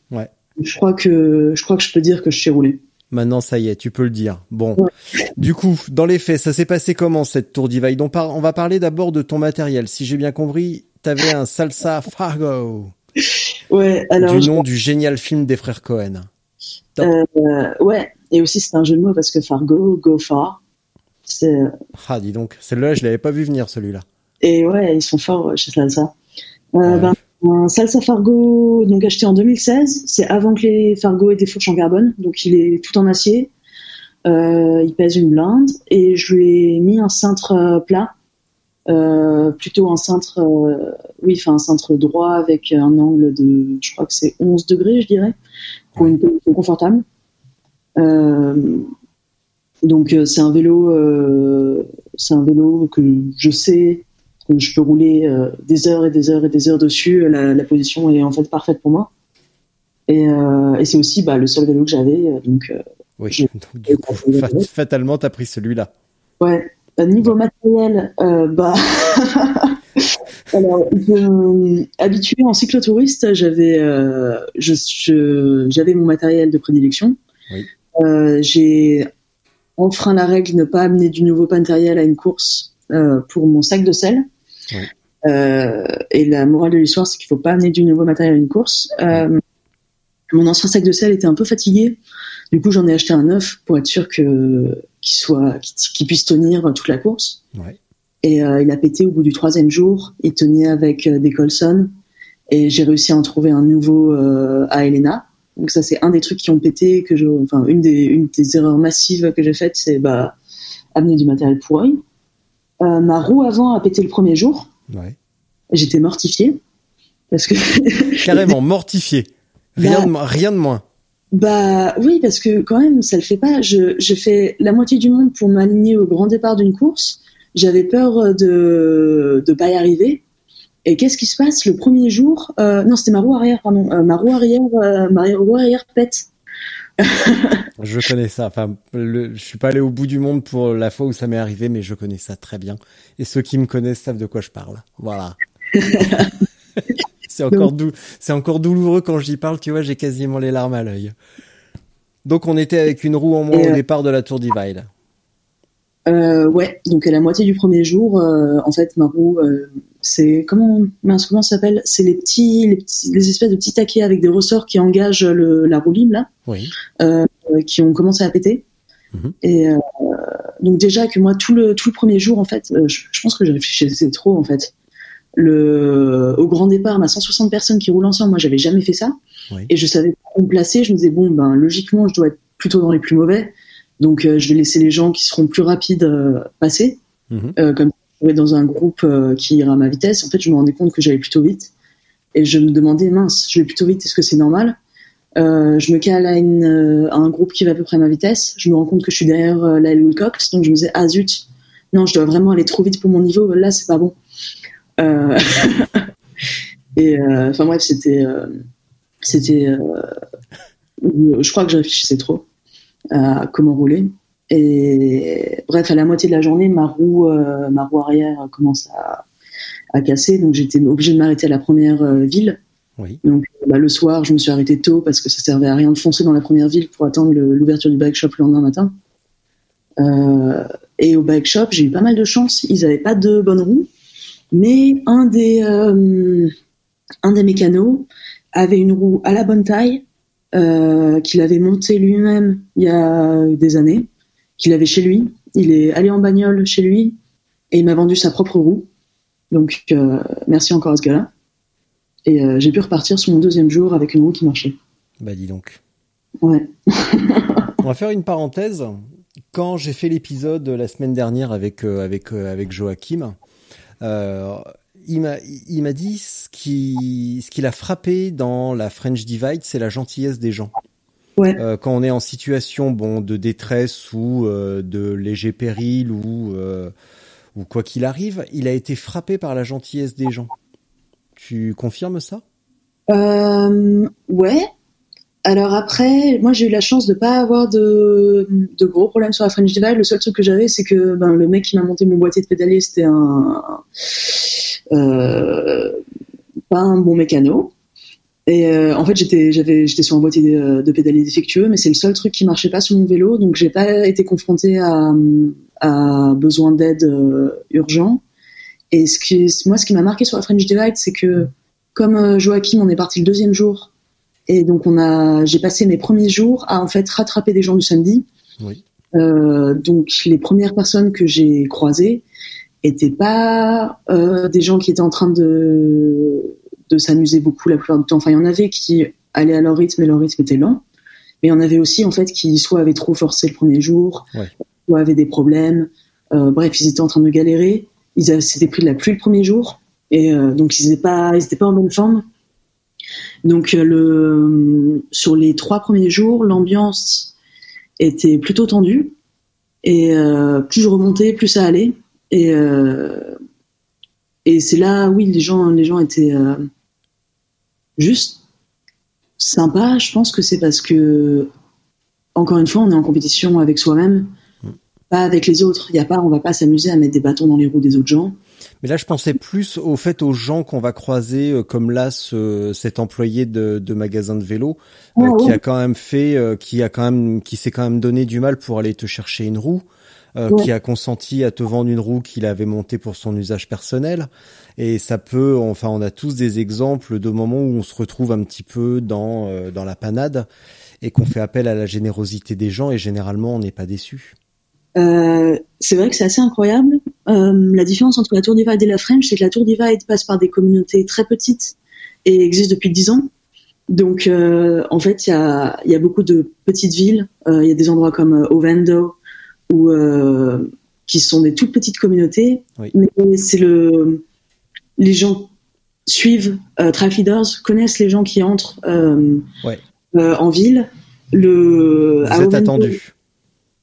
[SPEAKER 4] Je crois que, je crois que je peux dire que je sais rouler.
[SPEAKER 3] Maintenant, ça y est, tu peux le dire. Bon.
[SPEAKER 4] Ouais.
[SPEAKER 3] Du coup, dans les faits, ça s'est passé comment cette tour divide on, on va parler d'abord de ton matériel. Si j'ai bien compris, t'avais un Salsa Fargo,
[SPEAKER 4] Ouais, alors.
[SPEAKER 3] du
[SPEAKER 4] je-
[SPEAKER 3] nom du génial film des frères Cohen.
[SPEAKER 4] Euh, ouais, et aussi c'est un jeu de mots parce que Fargo, go far.
[SPEAKER 3] Ah, dis donc, celle-là, je l'avais pas vu venir, celui-là.
[SPEAKER 4] et ouais, ils sont forts chez Salsa. Euh,
[SPEAKER 3] Ouais.
[SPEAKER 4] ben, un Salsa Fargo, donc acheté en 2016, c'est avant que les Fargo aient des fourches en carbone, donc il est tout en acier. Euh, il pèse une blinde et je lui ai mis un cintre euh, plat, euh, plutôt un cintre, euh, oui, enfin un cintre droit avec un angle de, je crois que c'est 11 degrés, je dirais, pour une position confortable. Donc c'est un vélo, c'est un vélo que je sais que je peux rouler euh, des heures et des heures et des heures dessus. La, la position est en fait parfaite pour moi. Et, euh, et c'est aussi bah, le seul vélo que j'avais. euh, Donc euh,
[SPEAKER 3] Oui, donc du coup, fa- fatalement, t'as pris celui-là.
[SPEAKER 4] ouais. Euh, Niveau matériel, euh, bah. Alors, habitué en cyclotouriste, j'avais, euh, j'avais mon matériel de prédilection.
[SPEAKER 3] Oui.
[SPEAKER 4] Euh, j'ai enfreint la règle de ne pas amener du nouveau matériel à une course euh, pour mon sac de sel.
[SPEAKER 3] Oui.
[SPEAKER 4] Euh, et la morale de l'histoire, c'est qu'il faut pas amener du nouveau matériel à une course. Euh, mon ancien sac de sel était un peu fatigué. Du coup, j'en ai acheté un neuf pour être sûr que qu'il soit, qu'il qu'il puisse tenir toute la course.
[SPEAKER 3] Ouais.
[SPEAKER 4] Et euh, il a pété au bout du troisième jour. Il tenait avec des Colson. Et j'ai réussi à en trouver un nouveau à Elena. Donc ça, c'est un des trucs qui ont pété. Que je, enfin, une des, une des erreurs massives que j'ai faites, c'est bah, amener du matériel pourri. Euh, ma roue avant a pété le premier jour.
[SPEAKER 3] Ouais.
[SPEAKER 4] J'étais mortifiée. Parce que
[SPEAKER 3] Carrément mortifié. Rien, de, mo- rien de moins.
[SPEAKER 4] Bah oui, parce que quand même, ça le fait pas. Je, je fais la moitié du monde pour m'aligner au grand départ d'une course. J'avais peur de de pas y arriver. Et qu'est-ce qui se passe le premier jour? Euh, Non, c'était ma roue arrière, pardon. Euh, ma roue arrière, euh, ma roue arrière pète.
[SPEAKER 3] Je connais ça. Enfin, le, je suis pas allé au bout du monde pour la fois où ça m'est arrivé, mais je connais ça très bien. Et ceux qui me connaissent savent de quoi je parle. Voilà. c'est encore dou c'est encore douloureux quand j'y parle. Tu vois, j'ai quasiment les larmes à l'œil. Donc, on était avec une roue en moins au
[SPEAKER 4] euh,
[SPEAKER 3] départ de la Tour Divide.
[SPEAKER 4] Euh, ouais, donc à la moitié du premier jour, euh, en fait, ma roue, euh, c'est comment, mince, comment ça s'appelle? C'est les petits, les petits, les espèces de petits taquets avec des ressorts qui engagent le, la roue libre là.
[SPEAKER 3] Oui.
[SPEAKER 4] euh, qui ont commencé à péter.
[SPEAKER 3] Mhm.
[SPEAKER 4] Et euh, donc déjà que moi tout le tout le premier jour en fait, je, je pense que je réfléchissais trop en fait. Le au grand départ, ma 160 personnes qui roulent ensemble, moi j'avais jamais fait ça
[SPEAKER 3] Oui.
[SPEAKER 4] et je savais pas où me placer. Je me disais bon ben logiquement je dois être plutôt dans les plus mauvais, donc euh, je vais laisser les gens qui seront plus rapides euh, passer. Euh, comme je dans un groupe euh, qui ira à ma vitesse, en fait je me rendais compte que j'allais plutôt vite et je me demandais mince, je vais plutôt vite, est-ce que c'est normal? Euh, je me cale à, une, euh, à un groupe qui va à peu près à ma vitesse. Je me rends compte que je suis derrière euh, Lyle Wilcox, donc je me disais ah zut, non, je dois vraiment aller trop vite pour mon niveau. Là, c'est pas bon. Euh, et euh, enfin bref, c'était, euh, c'était, euh, je crois que je réfléchissais trop à comment rouler. Et bref, à la moitié de la journée, ma roue, euh, ma roue arrière commence à, à casser, donc j'étais obligée de m'arrêter à la première euh, ville.
[SPEAKER 3] Oui.
[SPEAKER 4] Donc bah, le soir, je me suis arrêté tôt parce que ça servait à rien de foncer dans la première ville pour attendre l'ouverture du bike shop le lendemain matin. Euh, et au bike shop, j'ai eu pas mal de chance. Ils avaient pas de bonnes roues, mais un des un des mécanos avait une roue à la bonne taille euh, qu'il avait montée lui-même il y a des années, qu'il avait chez lui. Il est allé en bagnole chez lui et il m'a vendu sa propre roue. Donc euh, merci encore à ce gars-là. Et euh, j'ai pu repartir sur mon deuxième jour avec une roue qui marchait.
[SPEAKER 3] Bah dis donc.
[SPEAKER 4] Ouais.
[SPEAKER 3] On va faire une parenthèse. Quand j'ai fait l'épisode la semaine dernière avec avec avec Joachim, il m'a il m'a dit ce qui ce qui l'a frappé dans la French Divide, c'est la gentillesse des gens.
[SPEAKER 4] Ouais.
[SPEAKER 3] Euh, quand on est en situation bon de détresse ou euh, de léger péril ou euh, ou quoi qu'il arrive, il a été frappé par la gentillesse des gens. Tu confirmes ça?
[SPEAKER 4] Ouais. Alors après, moi j'ai eu la chance de pas avoir de, de gros problèmes sur la French Divide. Le seul truc que j'avais, c'est que ben, le mec qui m'a monté mon boîtier de pédalier, c'était un pas un bon mécano. Et euh, en fait, j'étais j'avais j'étais sur un boîtier de, de pédalier défectueux, mais c'est le seul truc qui marchait pas sur mon vélo, donc j'ai pas été confronté à, à besoin d'aide euh, urgent. Et ce qui, moi, ce qui m'a marqué sur la French Divide, c'est que comme euh, Joachim, on est parti le deuxième jour, et donc on a, j'ai passé mes premiers jours à en fait rattraper des gens du samedi.
[SPEAKER 3] Oui.
[SPEAKER 4] Euh, donc les premières personnes que j'ai croisées étaient pas euh, des gens qui étaient en train de de s'amuser beaucoup la plupart du temps. Enfin, il y en avait qui allaient à leur rythme et leur rythme était lent, mais il y en avait aussi en fait qui soit avaient trop forcé le premier jour,
[SPEAKER 3] Ouais.
[SPEAKER 4] soit avaient des problèmes. Euh, bref, ils étaient en train de galérer. Ils s'étaient pris de la pluie le premier jour et euh, donc ils n'étaient pas, ils étaient pas en bonne forme. Donc le sur les trois premiers jours, l'ambiance était plutôt tendue et euh, plus je remontais, plus ça allait et euh, et c'est là, oui, les gens, les gens étaient euh, juste sympas. Je pense que c'est parce que encore une fois, on est en compétition avec soi-même, pas avec les autres. Il y a pas, on va pas s'amuser à mettre des bâtons dans les roues des autres gens.
[SPEAKER 3] Mais là, je pensais plus au fait aux gens qu'on va croiser, euh, comme là, ce, cet employé de, de magasin de vélo, euh,
[SPEAKER 4] Ah,
[SPEAKER 3] qui a quand même fait, euh, qui a quand même, qui s'est quand même donné du mal pour aller te chercher une roue, euh, qui a consenti à te vendre une roue qu'il avait montée pour son usage personnel. Et ça peut, enfin, on a tous des exemples de moments où on se retrouve un petit peu dans euh, dans la panade et qu'on fait appel à la générosité des gens et généralement on n'est pas déçu.
[SPEAKER 4] Euh, c'est vrai que c'est assez incroyable. Euh, la différence entre la Tour Divide et la French, c'est que la Tour Divide passe par des communautés très petites et existe depuis 10 ans. Donc, euh, en fait, il y a, il y a beaucoup de petites villes. Euh, Il y a des endroits comme Ovendo où, euh, qui sont des toutes petites communautés.
[SPEAKER 3] Oui.
[SPEAKER 4] Mais c'est le, les gens suivent euh, connaissent les gens qui entrent euh,
[SPEAKER 3] Ouais.
[SPEAKER 4] euh, en ville. Le,
[SPEAKER 3] Vous
[SPEAKER 4] à
[SPEAKER 3] êtes
[SPEAKER 4] Ovendo-
[SPEAKER 3] attendu.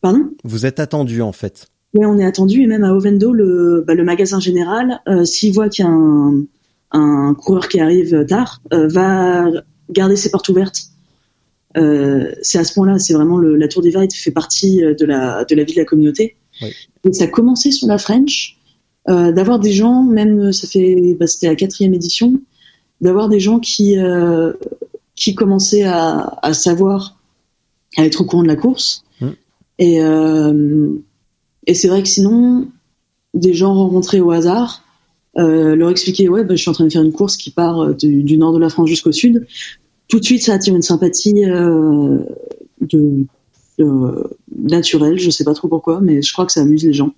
[SPEAKER 4] Pardon?
[SPEAKER 3] Vous êtes attendu en fait.
[SPEAKER 4] oui, on est attendu et même à Ovendo, le, bah, le magasin général, euh, s'il voit qu'il y a un, un coureur qui arrive tard, va garder ses portes ouvertes. Euh, c'est à ce point-là, c'est vraiment le, la Tour Divide fait partie euh, de la, de la vie de la communauté.
[SPEAKER 3] Oui.
[SPEAKER 4] Et ça a commencé sur la French, euh, d'avoir des gens, même ça fait, bah, c'était la quatrième édition, d'avoir des gens qui, euh, qui commençaient à, à savoir, à être au courant de la course.
[SPEAKER 3] Mm.
[SPEAKER 4] Et, et c'est vrai que sinon, des gens rencontrés au hasard, euh, leur expliquer ouais, bah, je suis en train de faire une course qui part du, du nord de la France jusqu'au sud. Tout de suite, ça attire une sympathie euh, de, de- naturel. Je sais pas trop pourquoi, mais je crois que ça amuse les gens.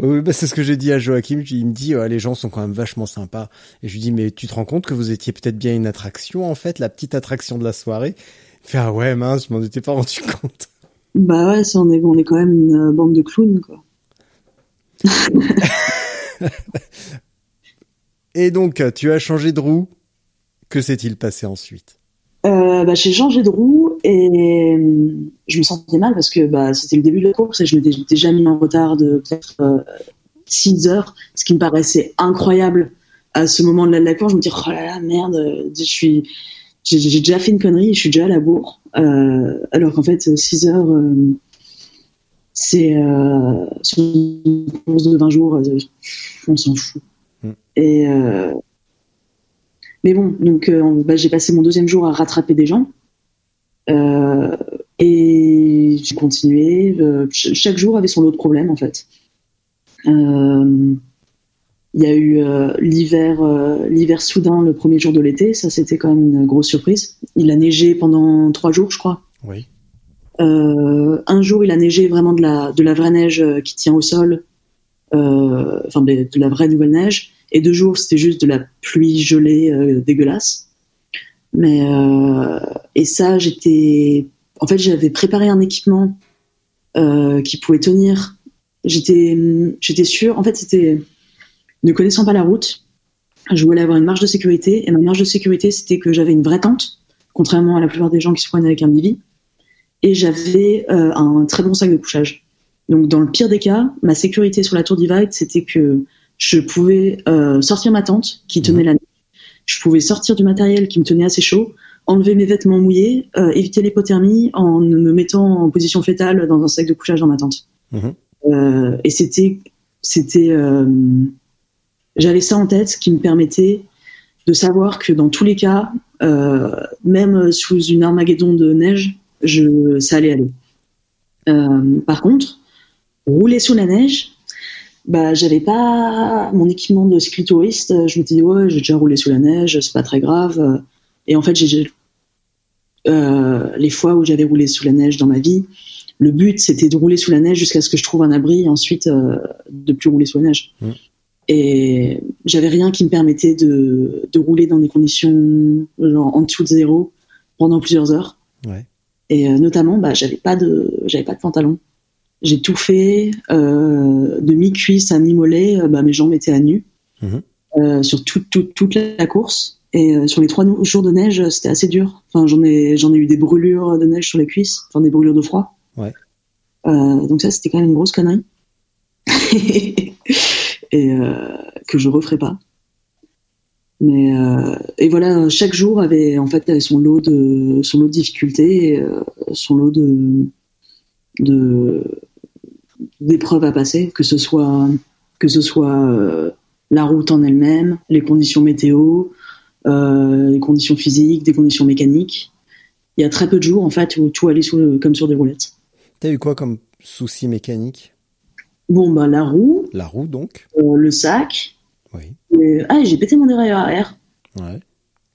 [SPEAKER 3] Oui, bah, c'est ce que j'ai dit à Joachim. Il me dit, ouais, les gens sont quand même vachement sympas. Et je lui dis, mais tu te rends compte que vous étiez peut-être bien une attraction, en fait, la petite attraction de la soirée? Il fait, ah ouais, mince, je m'en étais pas rendu compte.
[SPEAKER 4] Bah ouais, on est, on est quand même une euh, bande de clowns, quoi.
[SPEAKER 3] Et donc, tu as changé de roue? Que s'est-il passé ensuite?
[SPEAKER 4] Euh, bah, j'ai changé de roue et euh, je me sentais mal parce que bah, c'était le début de la course et je m'étais déjà mis en retard de peut-être 6 heures, ce qui me paraissait incroyable à ce moment de la course. Je me dis, oh là là, merde, euh, je suis, j'ai déjà fait une connerie, je suis déjà à la bourre. Euh, alors qu'en fait, 6 heures, euh, c'est euh, sur une course de 20 jours, euh, on s'en fout.
[SPEAKER 3] Mm.
[SPEAKER 4] Et euh, mais bon, donc euh, bah, j'ai passé mon deuxième jour à rattraper des gens. Euh, et j'ai continué. Euh, ch- chaque jour avait son lot de problèmes en fait. Il y a eu l'hiver, l'hiver soudain le premier jour de l'été. Ça c'était quand même une grosse surprise. Il a neigé pendant trois jours, je crois.
[SPEAKER 3] Oui.
[SPEAKER 4] Un jour, il a neigé vraiment de la, de la vraie neige qui tient au sol, enfin de, de la vraie nouvelle neige. Et deux jours, c'était juste de la pluie gelée euh, dégueulasse. Mais euh, et ça, j'étais, en fait, j'avais préparé un équipement euh, qui pouvait tenir. J'étais, j'étais sûre. En fait, c'était ne connaissant pas la route, je voulais avoir une marge de sécurité. Et ma marge de sécurité, c'était que j'avais une vraie tente, contrairement à la plupart des gens qui se prennent avec un bivy et j'avais un très bon sac de couchage. Donc dans le pire des cas, ma sécurité sur la tour Divide, c'était que je pouvais euh, sortir ma tente qui tenait la nuit, je pouvais sortir du matériel qui me tenait assez chaud, enlever mes vêtements mouillés, euh, éviter l'hypothermie en me mettant en position fétale dans un sac de couchage dans ma tente.
[SPEAKER 3] Mhm.
[SPEAKER 4] Euh, et c'était, c'était, j'avais ça en tête qui me permettait de savoir que dans tous les cas, même sous une armageddon de neige, je, ça allait aller. Par contre, rouler sous la neige, bah, j'avais pas mon équipement de cyclitouriste. Je me disais, ouais, j'ai déjà roulé sous la neige, c'est pas très grave. Et en fait, j'ai, euh, les fois où j'avais roulé sous la neige dans ma vie, le but, c'était de rouler sous la neige jusqu'à ce que je trouve un abri et ensuite euh, de plus rouler sous la neige.
[SPEAKER 3] Mm.
[SPEAKER 4] Et j'avais rien qui me permettait de, de rouler dans des conditions genre en dessous de zéro pendant plusieurs heures.
[SPEAKER 3] Ouais.
[SPEAKER 4] Et euh, notamment, bah, j'avais pas de, j'avais pas de pantalon. J'ai tout fait euh, de mi-cuisse à mi-mollet. euh, bah, mes jambes étaient à nu euh, sur toute toute toute la course. Et euh, sur les trois jours de neige, c'était assez dur. Enfin, j'en ai j'en ai eu des brûlures de neige sur les cuisses, enfin des brûlures de froid.
[SPEAKER 3] Ouais.
[SPEAKER 4] Euh, donc ça, c'était quand même une grosse connerie. et euh, que je referai pas. Mais euh, et voilà, chaque jour avait en fait avait son lot de son lot de difficultés, euh, son lot de d'épreuves à passer, que ce soit que ce soit euh, la route en elle-même, les conditions météo, euh, les conditions physiques, des conditions mécaniques. Il y a très peu de jours en fait où tout allait sous comme sur des roulettes.
[SPEAKER 3] T'as eu quoi comme souci mécanique?
[SPEAKER 4] Bon bah la roue,
[SPEAKER 3] La roue, donc?
[SPEAKER 4] Euh, le sac.
[SPEAKER 3] Oui.
[SPEAKER 4] et- Ah, j'ai pété mon dérailleur arrière.
[SPEAKER 3] Ouais.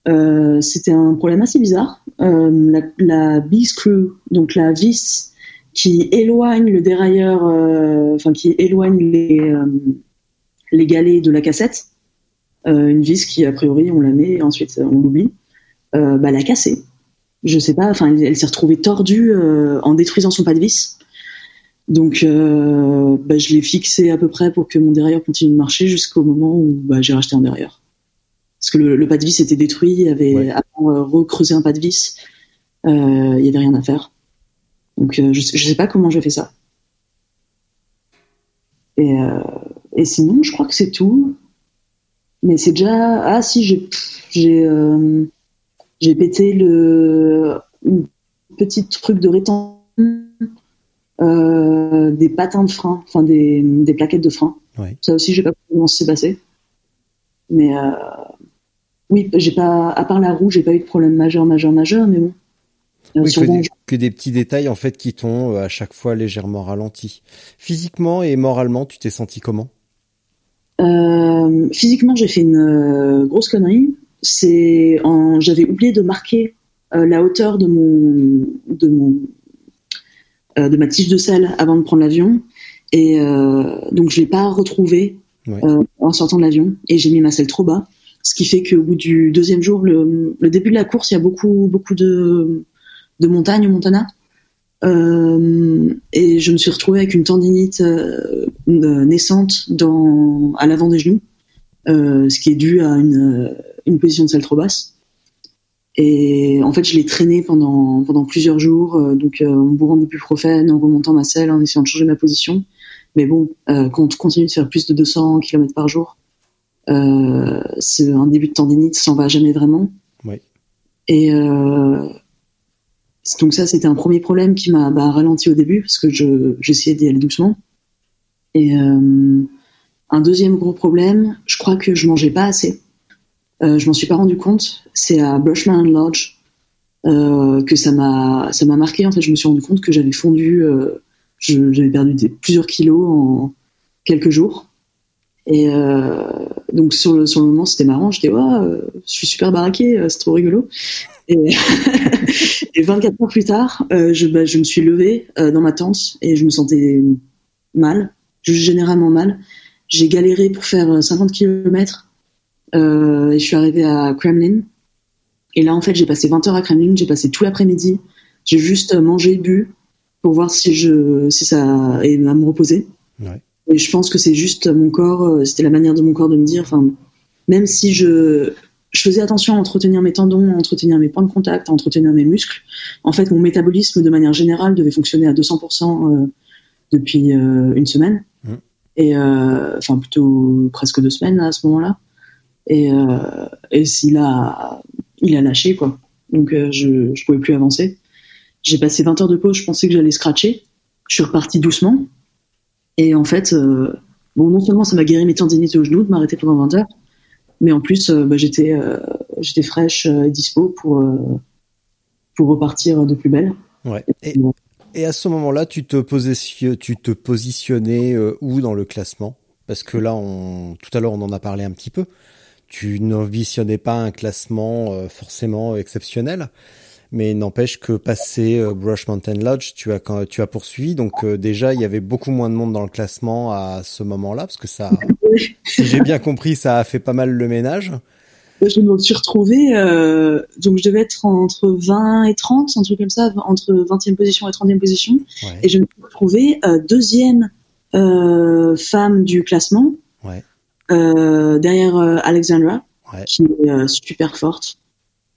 [SPEAKER 4] Euh, c'était un problème assez bizarre. Euh, la, la B-screw, donc la vis qui éloigne le dérailleur, euh, enfin qui éloigne les, euh, les galets de la cassette, euh, une vis qui a priori on la met et ensuite on l'oublie, bah, elle a cassé. Je sais pas, enfin elle, elle s'est retrouvée tordue en détruisant son pas de vis. Donc bah, je l'ai fixé à peu près pour que mon dérailleur continue de marcher jusqu'au moment où bah, j'ai racheté un dérailleur parce que le, le pas de vis était détruit, il y avait
[SPEAKER 3] Ouais.
[SPEAKER 4] avant recreuser un pas de vis, il y avait rien à faire. Donc euh, je, sais- je sais pas comment j'ai fait ça. Et, euh, et sinon, je crois que c'est tout. Mais c'est déjà ah si j'ai j'ai euh, j'ai pété le une petite truc de rétention euh, des patins de frein, enfin des, des plaquettes de frein.
[SPEAKER 3] Ouais.
[SPEAKER 4] Ça aussi, j'ai pas compris comment ça s'est passé. Mais euh, oui, j'ai pas, à part la roue, j'ai pas eu de problème majeur, majeur, majeur, mais bon. Euh,
[SPEAKER 3] Oui,
[SPEAKER 4] sur
[SPEAKER 3] que
[SPEAKER 4] bon,
[SPEAKER 3] des, que des petits détails en fait qui t'ont euh, à chaque fois légèrement ralenti. Physiquement et moralement, tu t'es senti comment?
[SPEAKER 4] Euh, physiquement, j'ai fait une euh, grosse connerie. C'est en, j'avais oublié de marquer euh, la hauteur de mon, de mon, euh, de ma tige de sel avant de prendre l'avion. Et donc je l'ai pas retrouvé
[SPEAKER 3] Ouais.
[SPEAKER 4] euh, en sortant de l'avion. Et j'ai mis ma selle trop bas, ce qui fait qu'au bout du deuxième jour, le, le début de la course, il y a beaucoup beaucoup de de montagnes au Montana. Euh, et je me suis retrouvée avec une tendinite euh, euh, naissante dans à l'avant des genoux, euh, ce qui est dû à une, une position de selle trop basse. Et en fait, je l'ai traîné pendant pendant plusieurs jours, donc en bourrant du buprofène, en remontant ma selle, en essayant de changer ma position. Mais bon, quand on continue de faire plus de 200 km par jour, c'est un début de tendinite, ça s'en va jamais vraiment.
[SPEAKER 3] Ouais.
[SPEAKER 4] Et donc ça, c'était un premier problème qui m'a bah, ralenti au début parce que je j'essayais d'y aller doucement. Et euh, un deuxième gros problème, je crois que je mangeais pas assez. Euh, je m'en suis pas rendu compte. C'est à Brushman Lodge euh, que ça m'a ça m'a marqué. En fait, je me suis rendu compte que j'avais fondu, je- j'avais perdu plusieurs kilos en quelques jours. Et donc sur le moment, c'était marrant. J'étais ouais, euh, je suis super baraqué, c'est trop rigolo. Et, et 24 heures plus tard, euh, je, bah, je me suis levée euh, dans ma tente et je me sentais mal, juste généralement mal. J'ai galéré pour faire euh, 50 km euh, et je suis arrivée à Kremlin. Et là, en fait, j'ai passé 20 heures à Kremlin, j'ai passé tout l'après-midi. J'ai juste mangé, bu pour voir si je, si ça, et à me reposer.
[SPEAKER 3] Ouais.
[SPEAKER 4] Et je pense que c'est juste mon corps, c'était la manière de mon corps de me dire, enfin, même si je, je faisais attention à entretenir mes tendons, à entretenir mes points de contact, à entretenir mes muscles, en fait, mon métabolisme, de manière générale, devait fonctionner à 200% euh, depuis euh, une semaine.
[SPEAKER 3] Mhm.
[SPEAKER 4] Et, euh, enfin, plutôt presque deux semaines là, à ce moment-là. Et, et s'il a, il a lâché, quoi. Donc, je, je pouvais plus avancer. J'ai passé 20 heures de pause, je pensais que j'allais scratcher. Je suis reparti doucement. Et en fait, bon, non seulement ça m'a guéri mes tendinites au genou de m'arrêter pendant 20 heures, mais en plus, euh, bah, j'étais, euh, j'étais fraîche euh, et dispo pour, pour repartir de plus belle.
[SPEAKER 3] Ouais. Et, et à ce moment-là, tu te, positio- tu te positionnais où dans le classement? Parce que là, on, tout à l'heure, on en a parlé un petit peu. Tu n'ambitionnais pas un classement forcément exceptionnel, mais n'empêche que passé euh, Brush Mountain Lodge, tu as quand tu as poursuivi. Donc euh, déjà, il y avait beaucoup moins de monde dans le classement à ce moment-là, parce que ça, si j'ai bien compris, ça a fait pas mal le ménage.
[SPEAKER 4] Je me suis retrouvée, euh, donc je devais être entre 20 et 30, un truc comme ça, entre 20e position et 30e position.
[SPEAKER 3] Ouais.
[SPEAKER 4] Et je me suis retrouvée deuxième femme du classement,
[SPEAKER 3] Ouais.
[SPEAKER 4] derrière Alexandra,
[SPEAKER 3] Ouais.
[SPEAKER 4] qui est super forte.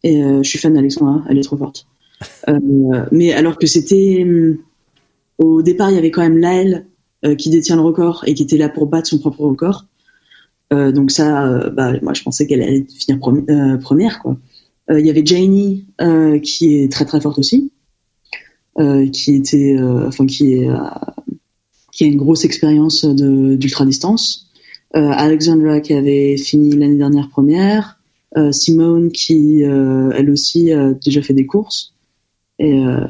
[SPEAKER 4] Et euh, je suis fan d'Alexandra, elle est trop forte. Euh, mais alors que c'était... hum, au départ, il y avait quand même Laëlle euh, qui détient le record et qui était là pour battre son propre record. Euh, donc ça, bah, moi, je pensais qu'elle allait finir premi- première. quoi. Il y avait Janie qui est très très forte aussi, qui était, enfin qui qui a une grosse expérience d'ultra distance. Euh, Alexandra qui avait fini l'année dernière première. Euh, Simone qui, euh, elle aussi, a déjà fait des courses. Et, euh,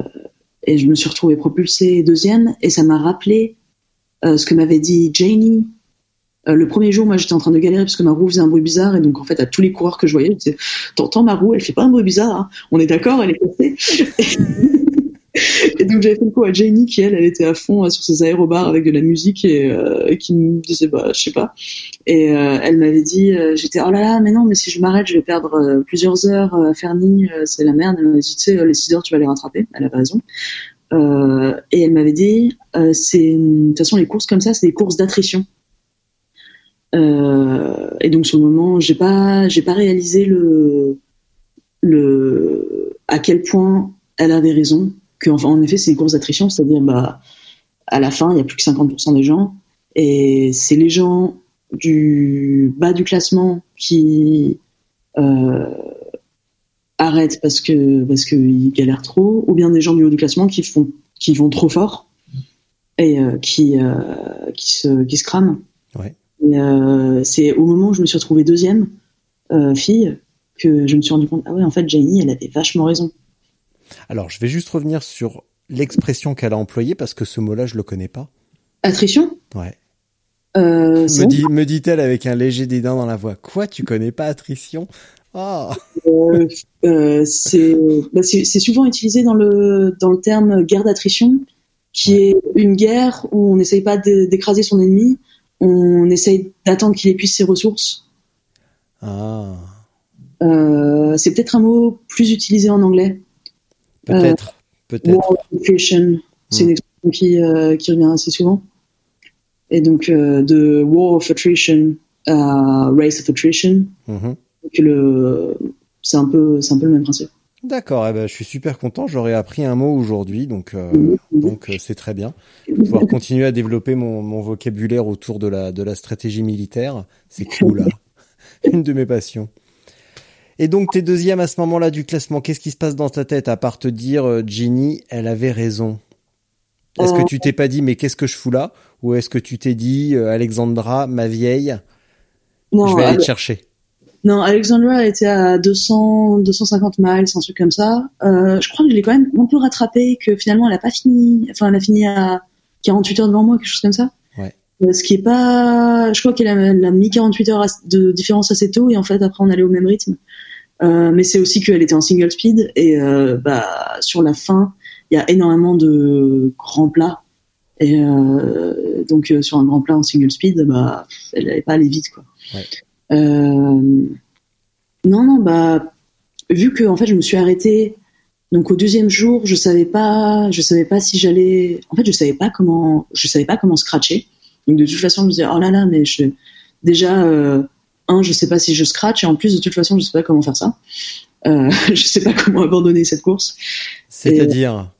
[SPEAKER 4] et je me suis retrouvée propulsée deuxième. Et ça m'a rappelé ce que m'avait dit Janie le premier jour, moi, j'étais en train de galérer parce que ma roue faisait un bruit bizarre et donc en fait, à tous les coureurs que je voyais, je disais, t'entends ma roue, elle fait pas un bruit bizarre, hein on est d'accord, elle est cassée. Et donc j'avais fait le coup à Janie qui elle, elle était à fond euh, sur ses aérobars avec de la musique et, euh, et qui me disait bah je sais pas. Et euh, elle m'avait dit, euh, j'étais oh là là, mais non, mais si je m'arrête, je vais perdre plusieurs heures à Fernie, euh, c'est la merde. Elle m'a dit, tu sais, les 6 heures, tu vas les rattraper. Elle avait raison. Et elle m'avait dit, c'est de toute façon les courses comme ça, c'est des courses d'attrition. Et donc sur le moment, j'ai pas, j'ai pas réalisé le, le, à quel point elle avait raison. Que enfin, en effet, c'est des courses d'attrition, c'est-à-dire bah, à la fin, il y a plus que 50% des gens, et c'est les gens du bas du classement qui euh, arrêtent parce que parce qu'ils galèrent trop, ou bien des gens du haut du classement qui font qui vont trop fort et euh, qui euh, qui se qui se crament.
[SPEAKER 3] Ouais.
[SPEAKER 4] C'est au moment où je me suis retrouvée deuxième fille que je me suis rendu compte ah ouais en fait Janie elle avait vachement raison.
[SPEAKER 3] Alors, je vais juste revenir sur l'expression qu'elle a employée parce que ce mot-là, je le connais pas.
[SPEAKER 4] Attrition?
[SPEAKER 3] Ouais.
[SPEAKER 4] euh,
[SPEAKER 3] Me dit, me dit-elle avec un léger dédain dans la voix. Quoi, tu connais pas attrition?
[SPEAKER 4] Euh, euh, c'est bah, c'est c'est souvent utilisé dans le dans le terme guerre d'attrition qui est une guerre où on n'essaye pas d'é- d'écraser son ennemi, on essaye d'attendre qu'il épuise ses ressources.
[SPEAKER 3] Ah,
[SPEAKER 4] c'est peut-être un mot plus utilisé en anglais.
[SPEAKER 3] Peut-être, peut-être.
[SPEAKER 4] War of attrition, c'est une expression qui, euh, qui revient assez souvent. Et donc euh, de war of attrition à race of attrition,
[SPEAKER 3] Mhm.
[SPEAKER 4] c'est un peu, un peu le même principe.
[SPEAKER 3] D'accord, eh ben, je suis super content. J'aurais appris un mot aujourd'hui, donc euh, donc euh, c'est très bien. Je vais pouvoir continuer à développer mon, mon vocabulaire autour de la de la stratégie militaire. C'est cool, hein. une de mes passions. Et donc t'es deuxième à ce moment-là du classement. Qu'est-ce qui se passe dans ta tête à part te dire euh, Ginny, elle avait raison? Est-ce que
[SPEAKER 4] Euh.
[SPEAKER 3] tu t'es pas dit mais qu'est-ce que je fous là? Ou est-ce que tu t'es dit euh, Alexandra, ma vieille,
[SPEAKER 4] Non,
[SPEAKER 3] je vais aller te chercher?
[SPEAKER 4] Non, Alexandra était à 200, 250 miles, un truc comme ça. Euh, je crois que je l'ai quand même un peu rattrapé, que finalement elle a pas fini, enfin elle a fini à 48 heures devant moi, quelque chose comme ça. Ce qui est pas, je crois qu'elle a, a mis 48 heures de différence assez tôt et en fait après on allait au même rythme. Euh, mais c'est aussi qu'elle était en single speed et euh, bah sur la fin il y a énormément de grands plats et euh, donc sur un grand plat en single speed bah elle n'allait pas aller vite quoi.
[SPEAKER 3] Ouais.
[SPEAKER 4] Non non bah vu que en fait je me suis arrêtée donc au deuxième jour je savais pas je savais pas si j'allais en fait je savais pas comment je savais pas comment scratcher donc de toute façon je me disais oh là là mais je déjà euh, un je sais pas si je scratch et en plus de toute façon je sais pas comment faire ça euh, je sais pas comment abandonner cette course
[SPEAKER 3] C'est-à-dire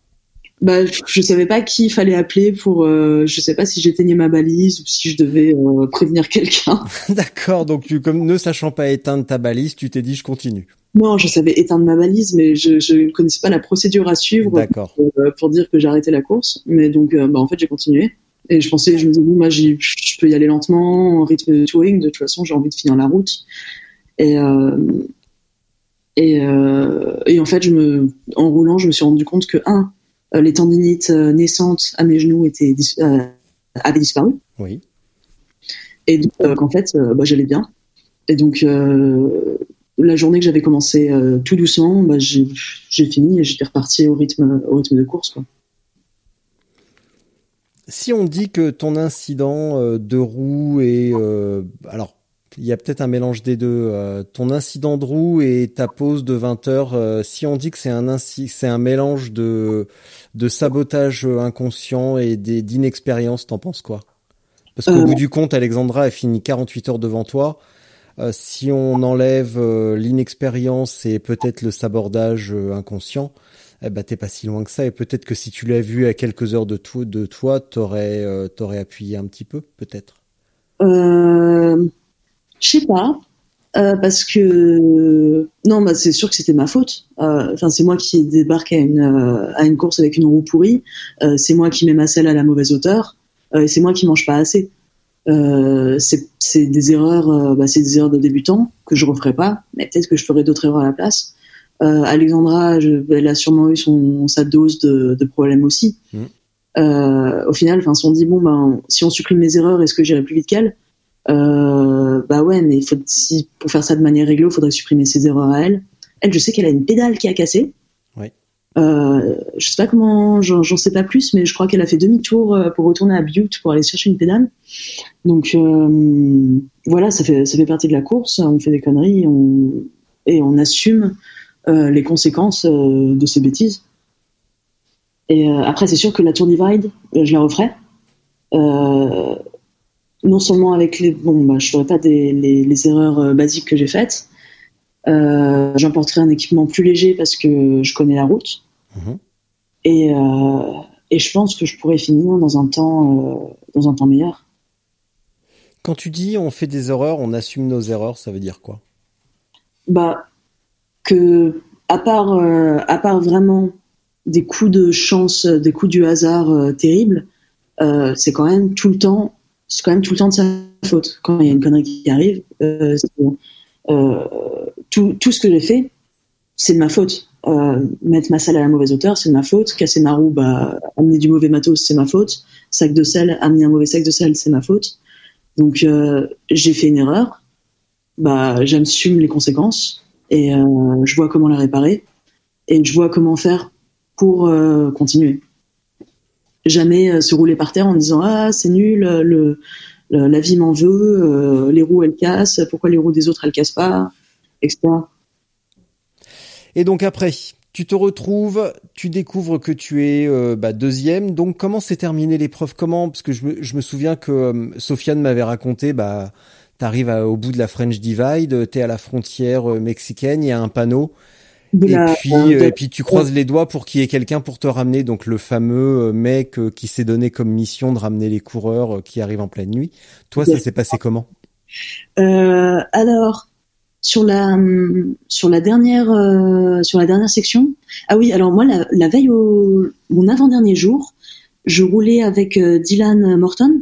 [SPEAKER 4] bah je savais pas qui il fallait appeler pour euh, je sais pas si j'éteignais ma balise ou si je devais euh, prévenir quelqu'un
[SPEAKER 3] D'accord, donc tu, comme ne sachant pas éteindre ta balise, tu t'es dit je continue.
[SPEAKER 4] non je savais éteindre ma balise mais je, ne connaissais pas la procédure à suivre euh, pour dire que j'arrêtais la course. Mais donc, bah, en fait, j'ai continué. Et je pensais, je me disais, bon, moi, je peux y aller lentement, en rythme de touring. De toute façon, j'ai envie de finir la route. Et, euh, et, euh, et en fait, je me, en roulant, je me suis rendu compte que, un, euh, les tendinites naissantes à mes genoux étaient, euh, avaient disparu.
[SPEAKER 3] Oui.
[SPEAKER 4] Et donc, qu'en fait, bah, j'allais bien. Et donc, la journée que j'avais commencé tout doucement, bah, j'ai j'ai fini et j'étais reparti au rythme, au rythme de course. Quoi.
[SPEAKER 3] Si on dit que ton incident euh, de roue est... euh, alors, il y a peut-être un mélange des deux. euh, ton incident de roue et ta pause de 20 heures, euh, si on dit que c'est un, c'est un mélange de, de sabotage euh, inconscient et des- d'inexpérience, t'en penses quoi? Parce qu'au
[SPEAKER 4] Euh.
[SPEAKER 3] bout du compte, Alexandra a fini 48 heures devant toi. Euh, si on enlève l'inexpérience et peut-être le sabordage inconscient, eh ben t'es pas si loin que ça. Et peut-être que si tu l'as vu à quelques heures de, toi, t'aurais euh, appuyé un petit peu, peut-être.
[SPEAKER 4] Euh, je sais pas, euh, parce que non, bah c'est sûr que c'était ma faute. Euh, Enfin, c'est moi qui débarque à une euh, à une course avec une roue pourrie. C'est moi qui mets ma selle à la mauvaise hauteur. Et c'est moi qui mange pas assez. C'est des erreurs, bah, c'est des erreurs de débutant que je referai pas, mais peut-être que je ferai d'autres erreurs à la place. Euh, Alexandra, je, elle a sûrement eu son sa dose de, de problèmes aussi.
[SPEAKER 3] Mhm.
[SPEAKER 4] Euh, au final, enfin, si on dit bon ben, si on supprime mes erreurs, est-ce que j'irai plus vite qu'elle? Euh, Bah ouais, mais faut si pour faire ça de manière réglo, il faudrait supprimer ses erreurs à elle. Elle, je sais qu'elle a une pédale qui a cassé.
[SPEAKER 3] Oui.
[SPEAKER 4] Euh, je sais pas comment, j'en sais pas plus, mais je crois qu'elle a fait demi-tour pour retourner à Butte pour aller chercher une pédale. Donc voilà, ça fait ça fait partie de la course. On fait des conneries, on, et on assume les conséquences euh, de ces bêtises. Et euh, après, c'est sûr que la Tour Divide, euh, je la referai. Euh, non seulement avec les bon, bah, je ferai pas des, les, les erreurs euh, basiques que j'ai faites. Euh, J'emporterai un équipement plus léger parce que je connais la route.
[SPEAKER 3] Mhm.
[SPEAKER 4] Et, euh, et je pense que je pourrais finir dans un temps, euh, dans un temps meilleur.
[SPEAKER 3] Quand tu dis on fait des erreurs, on assume nos erreurs, ça veut dire quoi?
[SPEAKER 4] Bah, que à part, euh, à part vraiment des coups de chance, des coups du hasard euh, terribles, euh, c'est quand même tout le temps, c'est quand même tout le temps de sa faute. Quand il y a une connerie qui arrive, tout, tout ce que j'ai fait, c'est de ma faute. Mettre ma selle à la mauvaise hauteur, c'est de ma faute. Casser ma roue, bah, amener du mauvais matos, c'est ma faute. Sac de sel, amener un mauvais sac de sel, c'est ma faute. Donc j'ai fait une erreur, bah j'assume les conséquences et euh, je vois comment la réparer et je vois comment faire pour euh, continuer. jamais euh, se rouler par terre en disant ah c'est nul, la vie m'en veut, les roues elles cassent, pourquoi les roues des autres elles cassent pas, etc.
[SPEAKER 3] Et donc après, tu te retrouves, tu découvres que tu es bah, deuxième. Donc comment s'est terminée l'épreuve? Comment? Parce que je me, souviens que Sofiane m'avait raconté, bah, t'arrives au bout de la French Divide, t'es à la frontière euh, mexicaine, il y a un panneau, et
[SPEAKER 4] la-
[SPEAKER 3] puis
[SPEAKER 4] de-
[SPEAKER 3] euh, et puis tu croises les doigts pour qu'il y ait quelqu'un pour te ramener. Donc le fameux euh, mec euh, qui s'est donné comme mission de ramener les coureurs euh, qui arrivent en pleine nuit. Toi, ça s'est passé comment?
[SPEAKER 4] Euh, alors sur la hum, sur la dernière euh, sur la dernière section. Ah oui, alors moi la, la veille au mon avant-dernier jour, je roulais avec euh, Dylan Morton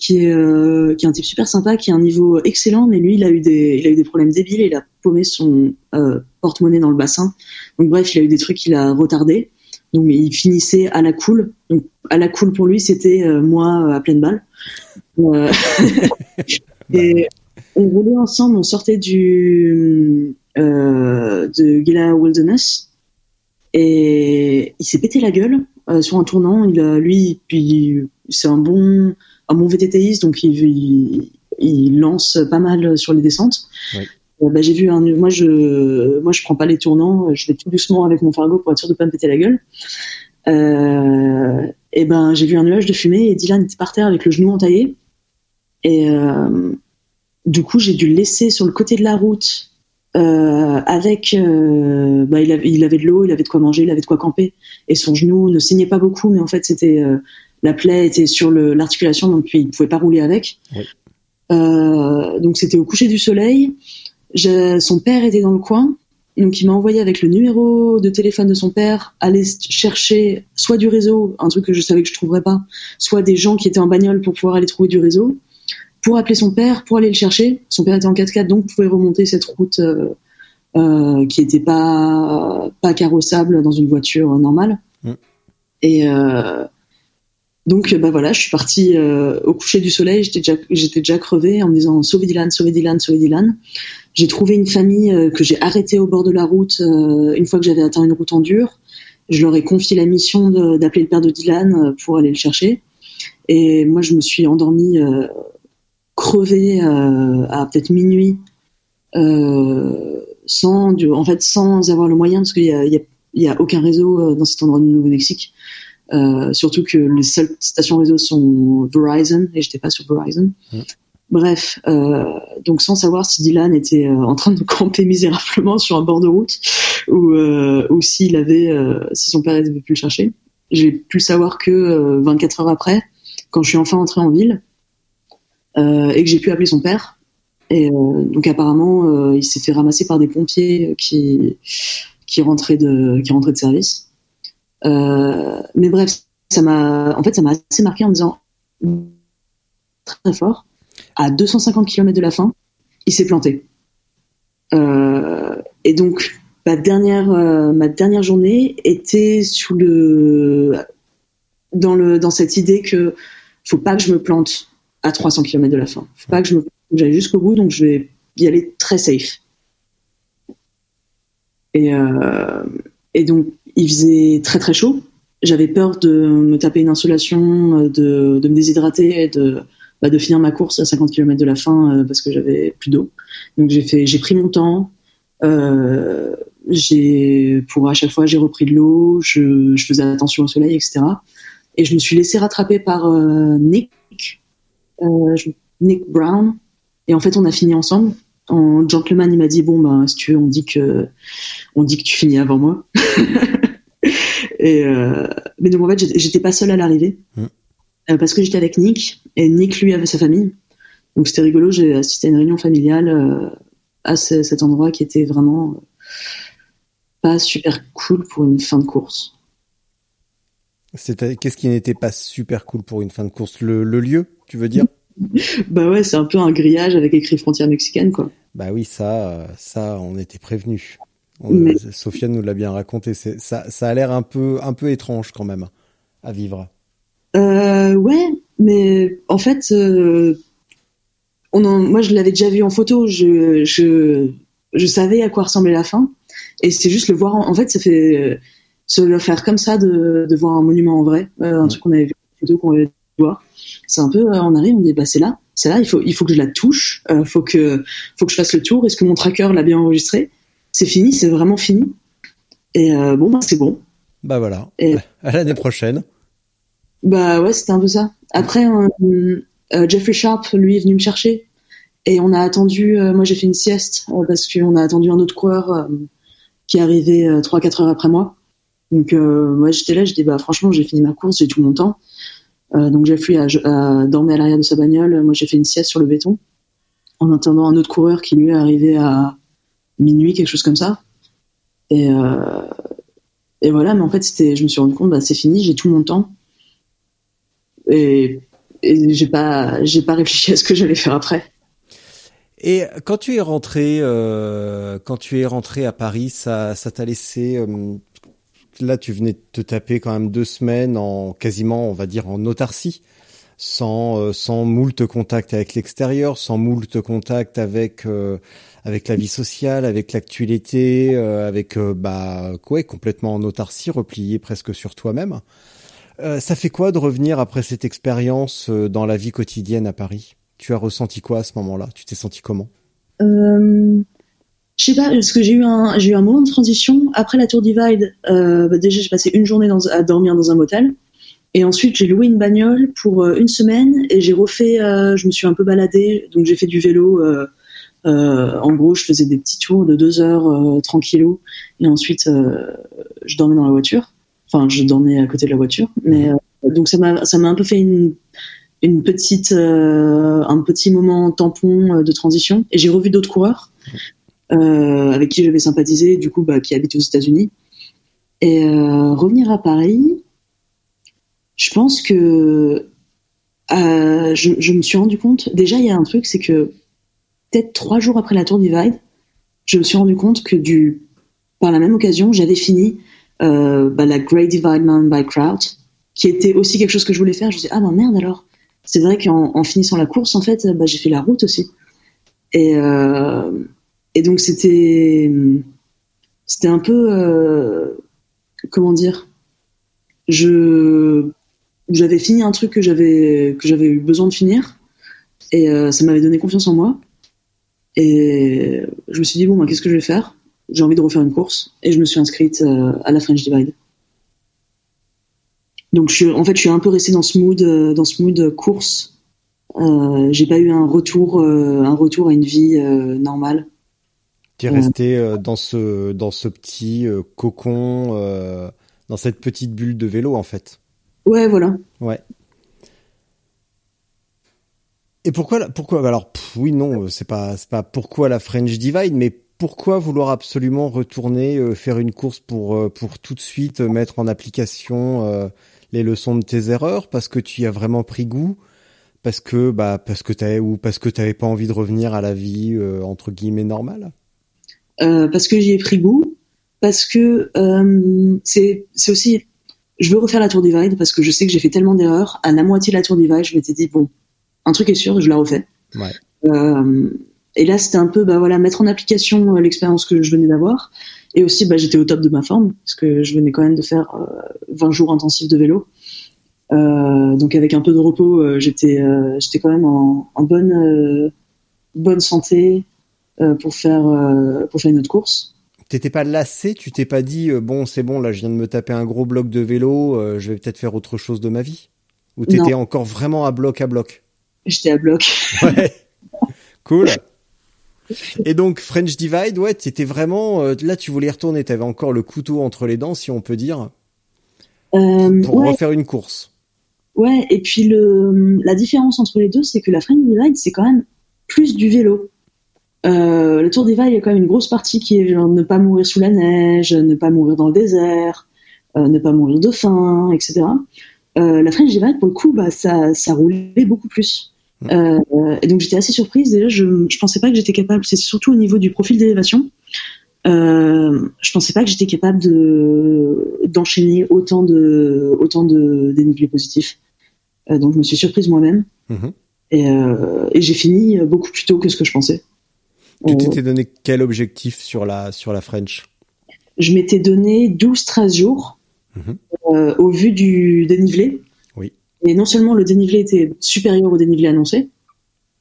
[SPEAKER 4] qui est euh, qui est un type super sympa, qui a un niveau excellent, mais lui il a eu des il a eu des problèmes débiles, et il a paumé son euh, porte-monnaie dans le bassin. Donc bref, il a eu des trucs qu'il a retardé. Donc il finissait à la cool. Donc à la cool pour lui, c'était euh, moi à pleine balle. Et on roulait ensemble, on sortait du de Gila Wilderness et il s'est pété la gueule sur un tournant. Il lui, puis c'est un bon un bon VTTiste, donc il, il, il lance pas mal sur les descentes.
[SPEAKER 3] Oui.
[SPEAKER 4] Euh, bah, j'ai vu un, moi je moi je prends pas les tournants, je vais tout doucement avec mon fargo pour être sûr de pas me péter la gueule. Euh, et ben j'ai vu un nuage de fumée et Dylan était par terre avec le genou entaillé. Et euh, du coup, j'ai dû le laisser sur le côté de la route euh, avec. bah, il, avait, il avait de l'eau, il avait de quoi manger, il avait de quoi camper. Et son genou ne saignait pas beaucoup, mais en fait, c'était la plaie était sur l'articulation, donc il pouvait pas rouler avec.
[SPEAKER 3] Oui.
[SPEAKER 4] Euh, donc c'était au coucher du soleil. Son père était dans le coin. Donc il m'a envoyé avec le numéro de téléphone de son père aller chercher soit du réseau, un truc que je savais que je trouverais pas, soit des gens qui étaient en bagnole pour pouvoir aller trouver du réseau, pour appeler son père, pour aller le chercher. Son père était en 4x4, donc pouvait remonter cette route euh, euh, qui était pas pas carrossable dans une voiture normale.
[SPEAKER 3] Mm.
[SPEAKER 4] Et donc bah voilà, je suis partie euh, au coucher du soleil. J'étais déjà j'étais déjà crevée en me disant sauvez Dylan, sauvez Dylan, sauvez Dylan. J'ai trouvé une famille euh, que j'ai arrêtée au bord de la route euh, une fois que j'avais atteint une route en dur. Je leur ai confié la mission d'appeler le père de Dylan euh, pour aller le chercher. Et moi, je me suis endormie euh, crevée euh, à peut-être minuit, euh, sans, en fait, sans avoir le moyen, parce qu'il y a, il y a- a aucun réseau euh, dans cet endroit du Nouveau-Mexique. Euh, surtout que les seules stations réseau sont Verizon et j'étais pas sur Verizon.
[SPEAKER 3] Mm.
[SPEAKER 4] Bref, euh, donc sans savoir si Dylan était euh, en train de camper misérablement sur un bord de route ou, ou s'il avait, si son père avait pu le chercher. J'ai pu le savoir que euh, 24 heures après, quand je suis enfin entrée en ville et que j'ai pu appeler son père. Et donc apparemment, il s'est fait ramasser par des pompiers qui qui rentraient de qui rentraient de service. Euh, mais bref, ça m'a, en fait, ça m'a assez marqué en me disant très, très fort. À 250 km de la fin, il s'est planté. Euh, et donc, ma dernière, euh, ma dernière journée était sous le, dans le, dans cette idée que faut pas que je me plante à 300 km de la fin. Faut pas que je me, j'aille jusqu'au bout, donc je vais y aller très safe. Et, et donc, il faisait très très chaud. J'avais peur de me taper une insolation, euh, de, de me déshydrater de, bah, de finir ma course à 50 km de la fin euh, parce que j'avais plus d'eau. Donc j'ai fait, j'ai pris mon temps. Euh, pour à chaque fois, j'ai repris de l'eau. Je, faisais attention au soleil, etc. Et je me suis laissé rattraper par Nick, Nick Brown. Et en fait, on a fini ensemble. En gentleman, il m'a dit bon ben si tu veux, on dit que on dit que tu finis avant moi. et euh, mais donc en fait, j'étais- pas seule à l'arrivée
[SPEAKER 3] Mm.
[SPEAKER 4] Euh, parce que j'étais avec Nick et Nick lui avait sa famille. Donc c'était rigolo. J'ai assisté à une réunion familiale euh, à ce- cet endroit qui était vraiment pas super cool pour une fin de course.
[SPEAKER 3] Qu'est-ce qui n'était pas super cool pour une fin de course? Le, le lieu, tu veux dire?
[SPEAKER 4] Bah ouais, c'est un peu un grillage avec écrit frontière mexicaine quoi.
[SPEAKER 3] Bah oui, ça, euh, ça, on était prévenus. On-
[SPEAKER 4] Mais-
[SPEAKER 3] Sofiane nous l'a bien raconté. Ça, ça a l'air un peu, un peu étrange quand même à vivre.
[SPEAKER 4] Euh, ouais, mais en fait, euh, on en- moi je l'avais déjà vu en photo, je, je, je savais à quoi ressemblait la fin, et c'est juste le voir. En, en fait, ça fait, se le faire comme ça de, de voir un monument en vrai, euh, un truc qu'on avait vu en photo qu'on avait C'est un peu, euh, on arrive, on dit bah c'est là, c'est là, il faut, il faut que je la touche, euh, faut que, faut que je fasse le tour. Est-ce que mon tracker l'a bien enregistré? C'est fini, c'est vraiment fini. Et euh, bon, bah c'est bon.
[SPEAKER 3] Bah voilà.
[SPEAKER 4] Et-
[SPEAKER 3] À l'année prochaine.
[SPEAKER 4] Bah ouais, c'était un peu ça. Après, euh, Jeffrey Sharp, lui, est venu me chercher. Et on a attendu, moi j'ai fait une sieste, parce qu'on a attendu un autre coureur qui est arrivé euh, 3-4 heures après moi. Donc moi j'étais là, j'étais bah franchement j'ai fini ma course, j'ai tout mon temps. Euh, donc Jeffrey a, a dormi à l'arrière de sa bagnole, moi j'ai fait une sieste sur le béton, en attendant un autre coureur qui lui est arrivé à minuit, quelque chose comme ça. Et, euh, voilà, mais en fait c'était, je me suis rendu compte, bah c'est fini, j'ai tout mon temps et, et j'ai pas j'ai pas réfléchi à ce que j'allais faire après.
[SPEAKER 3] Et quand tu es rentré, euh, quand tu es rentré à Paris, ça, ça t'a laissé. Là, tu venais de te taper quand même deux semaines en quasiment, on va dire, en autarcie, sans, euh, sans moult contact avec l'extérieur, sans moult contact avec euh, avec la vie sociale, avec l'actualité, euh, avec bah quoi, complètement en autarcie, replié presque sur toi-même. Ça fait quoi de revenir après cette expérience dans la vie quotidienne à Paris? Tu as ressenti quoi à ce moment-là? Tu t'es senti comment?
[SPEAKER 4] Je sais pas, parce que j'ai eu un moment de transition après la Tour Divide. Euh, déjà j'ai passé une journée à dormir dans un motel. Et ensuite, j'ai loué une bagnole pour euh, une semaine et j'ai refait, euh, je me suis un peu baladée, donc j'ai fait du vélo. Euh, en gros, je faisais des petits tours de deux heures tranquillou et ensuite je dormais dans la voiture. Enfin, je dormais à côté de la voiture. Donc ça m'a un peu fait une petite un petit moment tampon de transition et j'ai revu d'autres coureurs avec qui j'avais sympathisé, du coup, bah, qui habitent aux États-Unis. Et euh, revenir à Paris, je pense que euh, je, je me suis rendu compte. Déjà, il y a un truc, c'est que peut-être trois jours après la Tour Divide, je me suis rendu compte que par la même occasion, j'avais fini euh, bah, la Great Divide Mountain Bike Route, qui était aussi quelque chose que je voulais faire. Je me disais ah ben merde alors. C'est vrai qu'en en finissant la course, en fait, j'ai fait la route aussi. Et euh, et donc c'était c'était un peu euh, comment dire je j'avais fini un truc que j'avais que j'avais eu besoin de finir. Et euh, ça m'avait donné confiance en moi. Et je me suis dit bon bah, qu'est-ce que je vais faire? J'ai envie de refaire une course. Et je me suis inscrite euh, à la French Divide. Donc en fait je suis un peu restée dans ce mood dans ce mood course. J'ai pas eu un retour un retour à une vie normale
[SPEAKER 3] Tu es
[SPEAKER 4] Ouais.
[SPEAKER 3] resté euh, dans ce dans ce petit euh, cocon, euh, dans cette petite bulle de vélo en fait.
[SPEAKER 4] ouais voilà
[SPEAKER 3] Ouais. Et pourquoi la- pourquoi alors pff, oui non c'est pas c'est pas pourquoi la French Divide mais pourquoi vouloir absolument retourner euh, faire une course pour euh, pour tout de suite mettre en application euh, les leçons de tes erreurs parce que tu y as vraiment pris goût parce que bah parce que t'avais ou parce que t'avais pas envie de revenir à la vie entre guillemets normale?
[SPEAKER 4] Euh, parce que j'y ai pris goût, parce que euh, c'est aussi, je veux refaire la Tour Divide parce que je sais que j'ai fait tellement d'erreurs. À la moitié de la Tour Divide, je m'étais dit bon, un truc est sûr, je la refais.
[SPEAKER 3] ouais
[SPEAKER 4] Euh, et là, c'était un peu, bah voilà, mettre en application l'expérience que je venais d'avoir. Et aussi, bah, j'étais au top de ma forme parce que je venais quand même de faire euh, 20 jours intensifs de vélo. Euh, donc avec un peu de repos, euh, j'étais, euh, j'étais quand même en, en bonne, bonne santé pour faire, euh, pour faire une autre course.
[SPEAKER 3] T'étais pas lassé, tu t'es pas dit euh, bon c'est bon là je viens de me taper un gros bloc de vélo, euh, je vais peut-être faire autre chose de ma vie? Ou t'étais encore vraiment à bloc à bloc?
[SPEAKER 4] J'étais à bloc.
[SPEAKER 3] Ouais, cool. Et donc French Divide, ouais, t'étais vraiment euh, là tu voulais y retourner, t'avais encore le couteau entre les dents si on peut dire
[SPEAKER 4] Euh,
[SPEAKER 3] pour
[SPEAKER 4] ouais,
[SPEAKER 3] refaire une course.
[SPEAKER 4] ouais. Et puis le, la différence entre les deux, c'est que la French Divide, c'est quand même plus du vélo. Euh, le Tour Divide, il y a quand même une grosse partie qui est genre ne pas mourir sous la neige, ne pas mourir dans le désert, euh, ne pas mourir de faim, etc. Euh, la French Divide, pour le coup, bah, ça, ça roulait beaucoup plus. Euh, et donc j'étais assez surprise. Déjà, je, je pensais pas que j'étais capable. C'est surtout au niveau du profil d'élévation. Euh, je pensais pas que j'étais capable de d'enchaîner autant de autant de dénivelés positifs. Euh, donc je me suis surprise moi-même
[SPEAKER 3] Mhm.
[SPEAKER 4] et, euh, et j'ai fini beaucoup plus tôt que ce que je pensais.
[SPEAKER 3] Tu t'étais donné quel objectif sur la sur la French?
[SPEAKER 4] Je m'étais donné 12-13 jours
[SPEAKER 3] Mhm.
[SPEAKER 4] euh, au vu du dénivelé.
[SPEAKER 3] Oui.
[SPEAKER 4] Et non seulement le dénivelé était supérieur au dénivelé annoncé,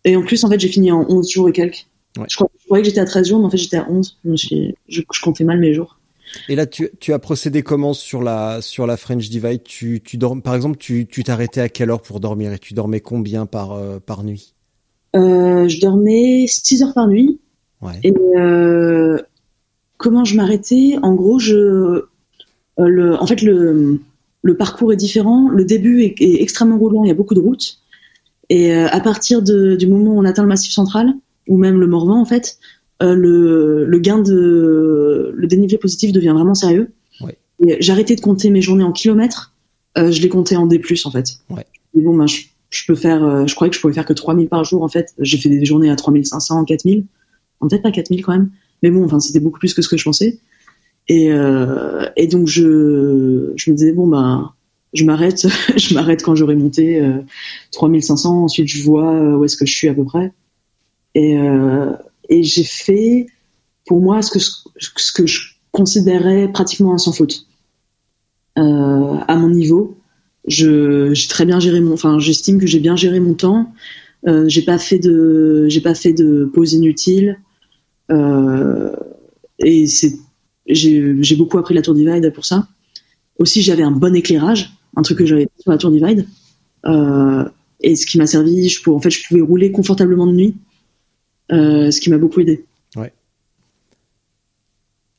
[SPEAKER 4] et en plus, en fait, j'ai fini en 11 jours et quelques.
[SPEAKER 3] Ouais.
[SPEAKER 4] Je, croyais que j'étais à 13 jours, mais en fait, j'étais à 11. Je, me suis, je, je comptais mal mes jours.
[SPEAKER 3] Et là, tu, tu as procédé comment sur la sur la French Divide? Tu tu dors, par exemple, tu tu t'arrêtais à quelle heure pour dormir? Et tu dormais combien par euh, par nuit?
[SPEAKER 4] Euh, je dormais 6 heures par nuit.
[SPEAKER 3] Ouais.
[SPEAKER 4] Et euh, comment je m'arrêtais? En gros, je, euh, le, en fait, le, le parcours est différent. Le début est, est extrêmement roulant. Il y a beaucoup de routes. Et euh, à partir de, du moment où on atteint le Massif Central, ou même le Morvan, en fait, le, le gain de le dénivelé positif devient vraiment sérieux.
[SPEAKER 3] Ouais.
[SPEAKER 4] J'ai arrêté de compter mes journées en kilomètres. Euh, je les comptais en D+, en fait.
[SPEAKER 3] Ouais.
[SPEAKER 4] Et bon, ben, je, je peux faire, euh, je croyais que je pouvais faire que 3000 par jour, en fait. J'ai fait des journées à 3500, 4000. Enfin, Peut-être pas 4000 quand même. Mais bon, enfin, c'était beaucoup plus que ce que je pensais. Et, euh, donc, je, me disais, bon, ben, je m'arrête, je m'arrête quand j'aurai monté euh, 3500. Ensuite, je vois euh, où est-ce que je suis à peu près. Et, euh, j'ai fait, pour moi, ce que, je considérais pratiquement sans faute. À mon niveau, j'ai très bien géré mon, enfin, j'estime que j'ai bien géré mon temps. J'ai pas fait de, j'ai pas fait de pause inutile. Euh, et c'est, j'ai, j'ai beaucoup appris la Tour Divide pour ça. Aussi, j'avais un bon éclairage, un truc que j'avais sur la Tour Divide. Euh, et ce qui m'a servi, je pouvais, en fait, je pouvais rouler confortablement de nuit, euh, ce qui m'a beaucoup aidé.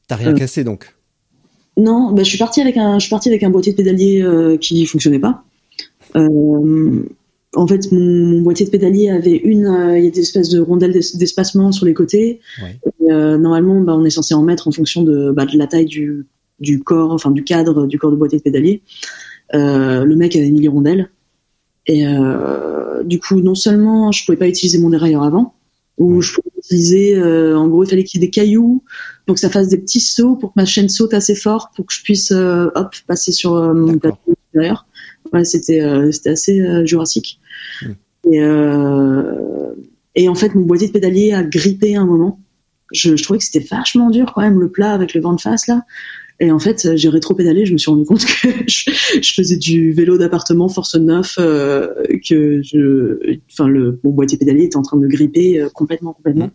[SPEAKER 3] T'as rien cassé donc?
[SPEAKER 4] Non, bah, je suis partie avec un, je suis partie avec un boîtier de pédalier euh, qui fonctionnait pas. Euh, en fait, mon, mon boîtier de pédalier avait une, euh, il y a des espèces de rondelles d'es- d'espacement sur les côtés.
[SPEAKER 3] Ouais.
[SPEAKER 4] Et, euh, normalement, bah, on est censé en mettre en fonction de, bah, de la taille du, du corps, enfin du cadre du corps de boîtier de pédalier. Euh, le mec avait mis les rondelles. Et euh, du coup, non seulement je pouvais pas utiliser mon dérailleur avant, ou
[SPEAKER 3] Ouais.
[SPEAKER 4] je pouvais utiliser, euh, en gros, il fallait qu'il y ait des cailloux pour que ça fasse des petits sauts, pour que ma chaîne saute assez fort, pour que je puisse, euh, hop, passer sur mon plateau supérieur. Ouais, c'était, euh, assez euh, jurassique. Et, euh, et en fait, mon boîtier de pédalier a grippé un moment. Je, je trouvais que c'était vachement dur quand même le plat avec le vent de face là. Et en fait, j'ai rétro-pédalé, je me suis rendu compte que je, je faisais du vélo d'appartement force 9, euh, que je, enfin le mon boîtier pédalier était en train de gripper euh, complètement, complètement.
[SPEAKER 3] Mhm.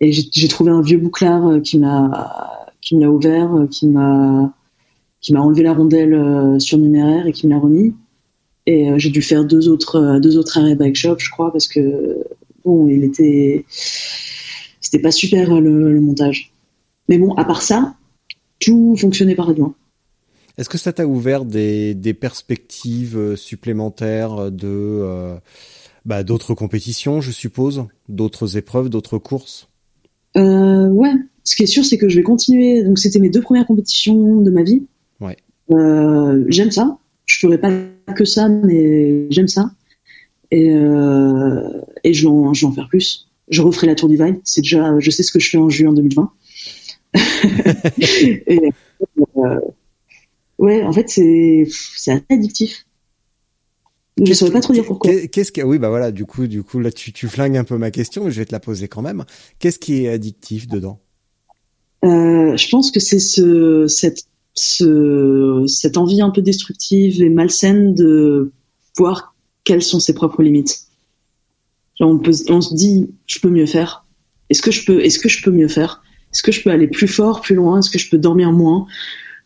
[SPEAKER 4] Et j'ai trouvé un vieux bouclard qui m'a qui me l'a ouvert, qui m'a qui m'a enlevé la rondelle surnuméraire et qui me l'a remis. Et euh, j'ai dû faire deux autres euh, deux autres arrêts bike shop, je crois, parce que bon, il était c'était pas super euh, le, le montage. Mais bon, à part ça, tout fonctionnait parfaitement.
[SPEAKER 3] Est-ce que ça t'a ouvert des, des perspectives supplémentaires de euh, bah, d'autres compétitions, je suppose, d'autres épreuves, d'autres courses?
[SPEAKER 4] Euh, ouais, ce qui est sûr, c'est que je vais continuer. Donc, c'était mes deux premières compétitions de ma vie.
[SPEAKER 3] Ouais.
[SPEAKER 4] Euh, j'aime ça. Je ferai pas que ça, mais j'aime ça. Et, euh, et je vais en, je vais en faire plus. Je referai la Tour Divide. C'est déjà, je sais ce que je fais en juin 2020. et, euh, ouais, en fait, c'est, c'est assez addictif. Je saurais pas trop dire pourquoi.
[SPEAKER 3] Qu'est- Qu'est-ce que oui bah voilà du coup du coup là tu tu flingues un peu ma question mais je vais te la poser quand même. Qu'est-ce qui est addictif dedans?
[SPEAKER 4] Euh, je pense que c'est ce, cette, ce, cette envie un peu destructive et malsaine de voir quelles sont ses propres limites. On, se dit, je peux mieux faire. Est-ce que je peux, est-ce que je peux mieux faire? Est-ce que je peux aller plus fort, plus loin? Est-ce que je peux dormir moins?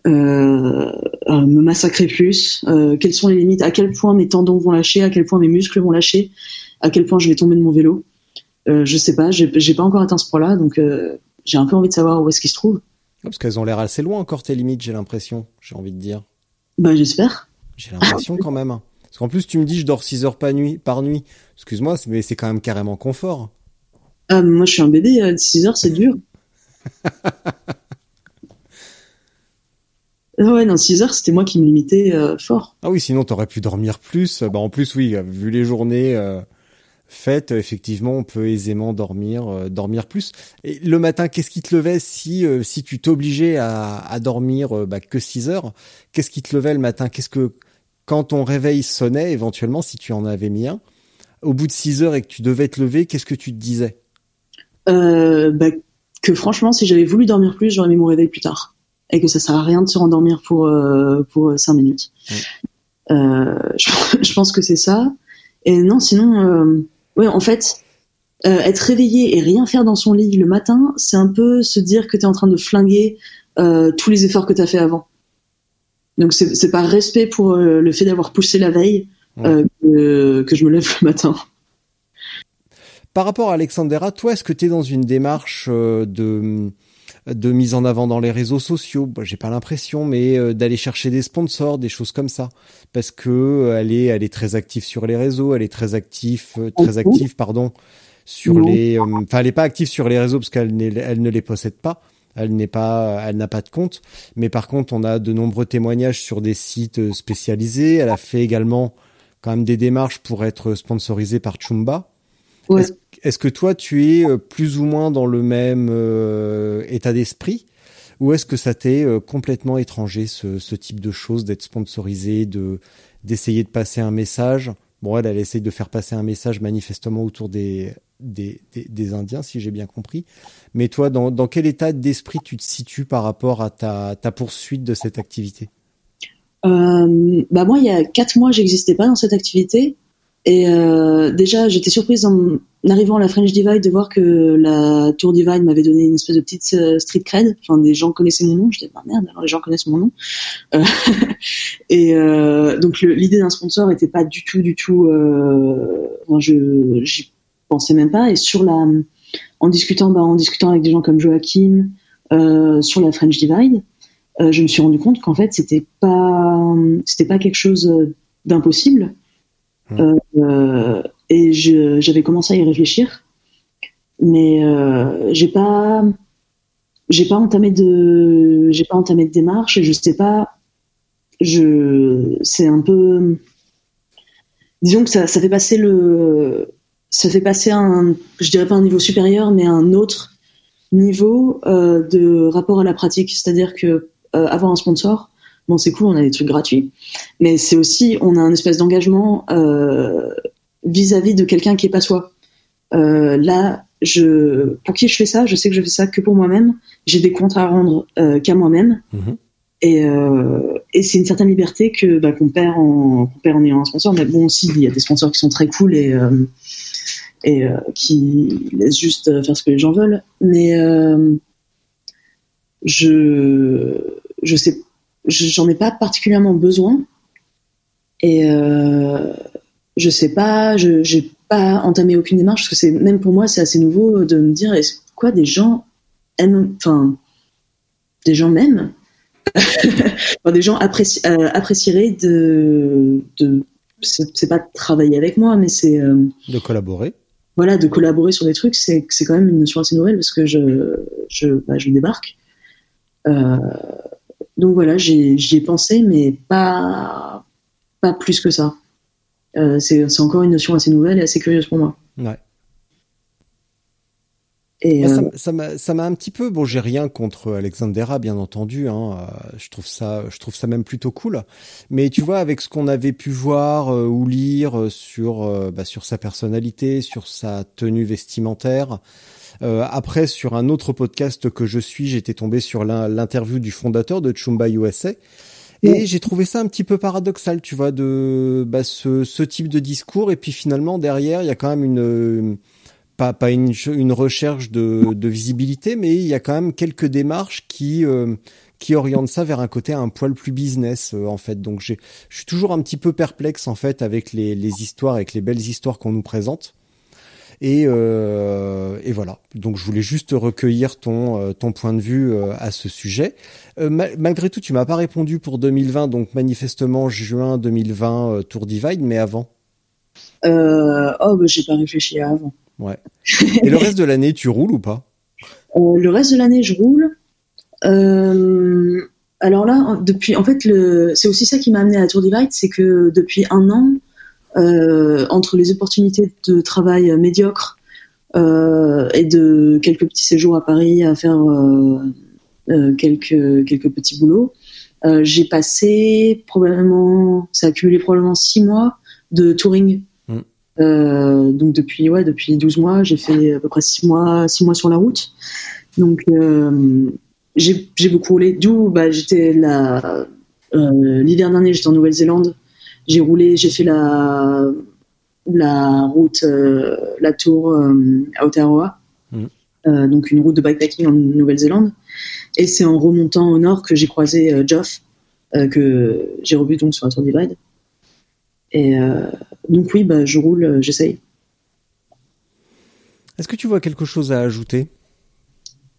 [SPEAKER 4] Euh, euh, Me massacrer plus? Euh, Quelles sont les limites? À quel point mes tendons vont lâcher? À quel point mes muscles vont lâcher? À quel point je vais tomber de mon vélo? Je sais pas. J'ai pas encore atteint ce point-là, donc j'ai un peu envie de savoir où est-ce qu'il se trouve.
[SPEAKER 3] Parce qu'elles ont l'air assez loin encore tes limites, j'ai l'impression. J'ai envie de dire.
[SPEAKER 4] Bah j'espère.
[SPEAKER 3] J'ai l'impression quand même. Parce qu'en plus tu me dis je dors 6 heures par nuit par nuit. Excuse-moi mais c'est quand même carrément confort.
[SPEAKER 4] Ah, moi, je suis un bébé, euh, 6 heures, c'est dur. Ah ouais, non, 6 heures, c'était moi qui me limitais euh, fort.
[SPEAKER 3] Ah oui, sinon t'aurais pu dormir plus. Bah en plus oui, vu les journées euh, faites, effectivement, on peut aisément dormir, euh, dormir plus. Et le matin, qu'est-ce qui te levait si euh, si tu t'obligeais à, à dormir euh, bah, que 6 heures? Qu'est-ce qui te levait le matin? Qu'est-ce que quand ton réveil sonnait, éventuellement, si tu en avais mis un, au bout de 6 heures et que tu devais te lever, qu'est-ce que tu te disais?
[SPEAKER 4] Euh, bah, que franchement, si j'avais voulu dormir plus, j'aurais mis mon réveil plus tard. et que ça sert à rien de se rendormir pour euh, pour cinq minutes. Euh, je, je pense que c'est ça. Et non, sinon, euh, ouais, en fait, euh, être réveillé et rien faire dans son lit le matin, c'est un peu se dire que tu es en train de flinguer euh, tous les efforts que tu as fait avant. Donc c'est par respect pour euh, le fait d'avoir poussé la veille que, que je me lève le matin.
[SPEAKER 3] Par rapport à Alexandra, toi, est-ce que tu es dans une démarche de de mise en avant dans les réseaux sociaux Bah, J'ai pas l'impression, mais euh, d'aller chercher des sponsors, des choses comme ça, parce que euh, elle est elle est très active sur les réseaux, elle est très active euh, très active pardon sur
[SPEAKER 4] Non.
[SPEAKER 3] les euh, enfin elle est pas active sur les réseaux parce qu'elle elle ne les possède pas. Elle n'est pas, elle n'a pas de compte, mais par contre, on a de nombreux témoignages sur des sites spécialisés. Elle a fait également quand même des démarches pour être sponsorisée par Chumba.
[SPEAKER 4] Ouais.
[SPEAKER 3] Est-ce est-ce que toi, tu es euh, plus ou moins dans le même euh, état d'esprit ou est-ce que ça t'est euh, complètement étranger ce, type de choses, d'être sponsorisé, de d'essayer de passer un message? Bon, elle, elle essaye de faire passer un message manifestement autour des Indiens, si j'ai bien compris. Mais toi, dans, quel état d'esprit tu te situes par rapport à ta, ta poursuite de cette activité?
[SPEAKER 4] Bah moi, il y a quatre mois, j'existais pas dans cette activité. Et euh, déjà, j'étais surprise en arrivant à la French Divide de voir que la Tour Divide m'avait donné une espèce de petite euh, street cred. Enfin, des gens connaissaient mon nom. J'étais bah merde, alors les gens connaissent mon nom. Euh, et euh, donc l'idée d'un sponsor était pas du tout, du tout. Euh, enfin, je j'y pensais même pas. Et sur la, en discutant, bah, en discutant avec des gens comme Joachim sur la French Divide, je me suis rendu compte qu'en fait c'était pas c'était pas quelque chose d'impossible
[SPEAKER 3] Mmh.
[SPEAKER 4] Euh, et j'avais commencé à y réfléchir mais euh, j'ai pas j'ai pas entamé de j'ai pas entamé de démarche et je sais pas je c'est un peu disons que ça, fait passer le ça fait passer un je dirais pas un niveau supérieur mais un autre niveau euh, de rapport à la pratique c'est-à-dire que euh, avoir un sponsor bon c'est cool on a des trucs gratuits. Mais c'est aussi on a un espèce d'engagement euh, vis-à-vis de quelqu'un qui est pas soi. Euh, là je pour qui je fais ça je sais que je fais ça que pour moi-même. J'ai des comptes à rendre euh, qu'à moi-même.
[SPEAKER 3] Mhm.
[SPEAKER 4] et, et c'est une certaine liberté que bah, qu'on perd en qu'on perd en ayant un sponsor. Mais bon aussi il y a des sponsors qui sont très cool et et qui laissent juste faire ce que les gens veulent. Mais je je sais j'en ai pas particulièrement besoin et euh, je sais pas je j'ai pas entamé aucune démarche parce que c'est même pour moi c'est assez nouveau de me dire est-ce quoi des gens aiment enfin des gens m'aiment Enfin, des gens appréci- euh, apprécieraient de de c'est pas de travailler avec moi mais c'est euh,
[SPEAKER 3] de collaborer
[SPEAKER 4] voilà, de collaborer sur des trucs, c'est c'est quand même une notion assez nouvelle parce que je je bah, je débarque. Euh, donc voilà, j'y ai pensé, mais pas pas plus que ça. Euh, c'est encore une notion assez nouvelle et assez curieuse pour moi.
[SPEAKER 3] Ouais.
[SPEAKER 4] Et
[SPEAKER 3] ça
[SPEAKER 4] euh,
[SPEAKER 3] ça m'a un petit peu bon j'ai rien contre Alexandera bien entendu hein, euh, je trouve ça je trouve ça même plutôt cool mais tu vois avec ce qu'on avait pu voir euh, ou lire sur euh, bah, sur sa personnalité sur sa tenue vestimentaire euh, après sur un autre podcast que je suis j'étais tombé sur l'in- l'interview du fondateur de Chumba USA et
[SPEAKER 4] Ouais.
[SPEAKER 3] j'ai trouvé ça un petit peu paradoxal, tu vois, de bah, ce, ce type de discours. Et puis finalement, derrière, il y a quand même une, pas, pas une, une recherche de, de visibilité, mais il y a quand même quelques démarches qui, euh, qui orientent ça vers un côté un poil plus business, euh, en fait. Donc je suis toujours un petit peu perplexe, en fait, avec les, les histoires, avec les belles histoires qu'on nous présente. Et, euh, et voilà. Donc je voulais juste recueillir ton, euh, ton point de vue euh, à ce sujet. Ma- malgré tout, tu m'as pas répondu pour 2020, donc manifestement juin 2020 euh, Tour Divide, mais avant.
[SPEAKER 4] euh, oh, bah, j'ai pas réfléchi à avant.
[SPEAKER 3] Ouais. Et le reste de l'année, tu roules ou pas?
[SPEAKER 4] Euh, le reste de l'année, je roule. Euh, alors là, depuis, en fait, le, c'est aussi ça qui m'a amené à la Tour Divide, c'est que depuis un an, entre les opportunités de travail euh, médiocres euh, et de quelques petits séjours à Paris à faire euh, euh, quelques quelques petits boulots, euh, j'ai passé probablement, ça a accumulé probablement six mois de touring.
[SPEAKER 3] Mm.
[SPEAKER 4] Euh, donc depuis ouais depuis 12 mois, j'ai fait à peu près six mois six mois sur la route. Donc euh, j'ai beaucoup roulé. D'où bah, j'étais euh, l'hiver dernier, j'étais en Nouvelle-Zélande. J'ai roulé, j'ai fait la la route, euh, la tour euh, à Aotearoa,
[SPEAKER 3] Mhm.
[SPEAKER 4] Euh, donc une route de bikepacking en Nouvelle-Zélande. Et c'est en remontant au nord que j'ai croisé Geoff, que j'ai revu donc sur la Tour Divide. Et donc oui, bah, je roule, j'essaye.
[SPEAKER 3] Est-ce que tu vois quelque chose à ajouter?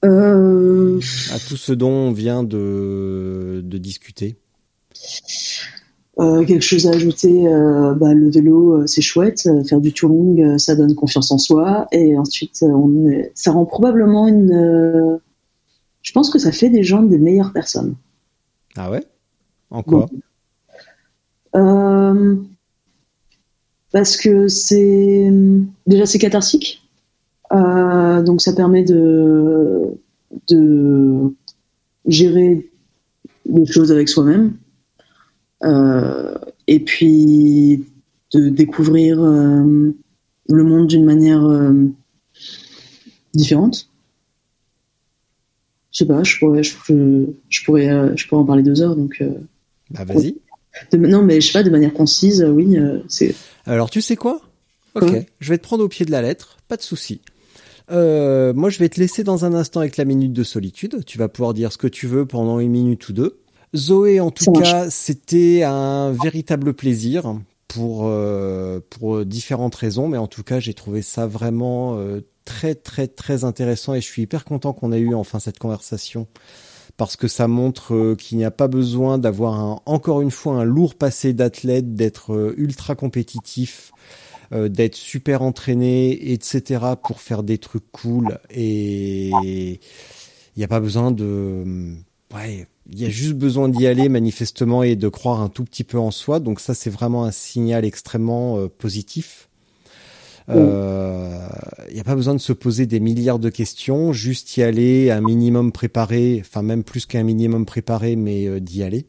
[SPEAKER 4] Euh,
[SPEAKER 3] à tout ce dont on vient de, de discuter?
[SPEAKER 4] Euh, quelque chose à ajouter, euh, bah, le vélo, euh, c'est chouette. euh, faire du touring, euh, ça donne confiance en soi. Et ensuite, on est- ça rend probablement une. euh, je pense que ça fait des gens des meilleures personnes.
[SPEAKER 3] Ah ouais? En quoi?
[SPEAKER 4] Euh, parce que c'est déjà c'est catharsique. Euh, donc ça permet de de gérer les choses avec soi-même. Euh, et puis de découvrir euh, le monde d'une manière euh, différente. Je sais pas, je pourrais, je, pourrais, je pourrais en parler deux heures. Donc,
[SPEAKER 3] Bah vas-y.
[SPEAKER 4] de- non, mais je sais pas, de manière concise, oui, c'est.
[SPEAKER 3] Alors tu sais quoi? Ok, je vais te prendre au pied de la lettre, pas de souci. Euh, moi, je vais te laisser dans un instant avec la minute de solitude. Tu vas pouvoir dire ce que tu veux pendant une minute ou deux. Zoé, en tout cas, c'était un véritable plaisir pour euh, pour différentes raisons, mais en tout cas, j'ai trouvé ça vraiment euh, très très très intéressant et je suis hyper content qu'on ait eu enfin cette conversation parce que ça montre euh, qu'il n'y a pas besoin d'avoir un, encore une fois un lourd passé d'athlète, d'être euh, ultra compétitif, euh, d'être super entraîné, etc. pour faire des trucs cool. Et il n'y a pas besoin de... Ouais, il y a juste besoin d'y aller manifestement et de croire un tout petit peu en soi. Donc ça, c'est vraiment un signal extrêmement euh, positif. Euh, Il n'y a pas besoin de se poser des milliards de questions, juste y aller, un minimum préparé, enfin même plus qu'un minimum préparé, mais euh, d'y aller.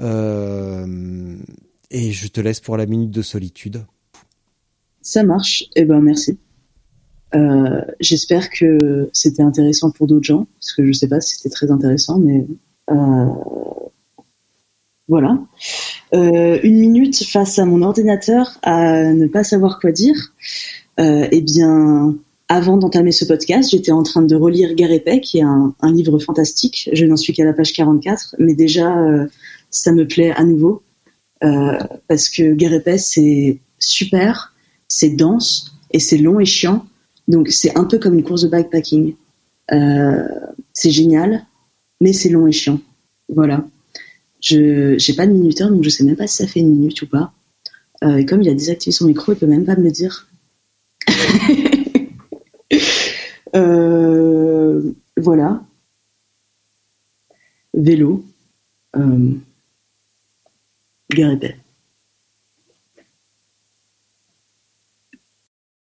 [SPEAKER 3] Euh, et je te laisse pour la minute de solitude.
[SPEAKER 4] Ça marche. Eh ben, merci. Euh, J'espère que c'était intéressant pour d'autres gens, parce que je sais pas si c'était très intéressant, mais euh, voilà. Euh, une minute face à mon ordinateur à ne pas savoir quoi dire. Euh, eh bien, avant d'entamer ce podcast, j'étais en train de relire Guerre épais, qui est un, livre fantastique. Je n'en suis qu'à la page 44, mais déjà, euh, ça me plaît à nouveau. Parce que Guerre épais, c'est super, c'est dense, et c'est long et chiant. Donc, c'est un peu comme une course de bikepacking. Euh, c'est génial, mais c'est long et chiant. Voilà. Je j'ai pas de minuteur, donc je sais même pas si ça fait une minute ou pas. Euh, et comme il a désactivé son micro, il peut même pas me le dire. Euh, voilà. Vélo. Euh.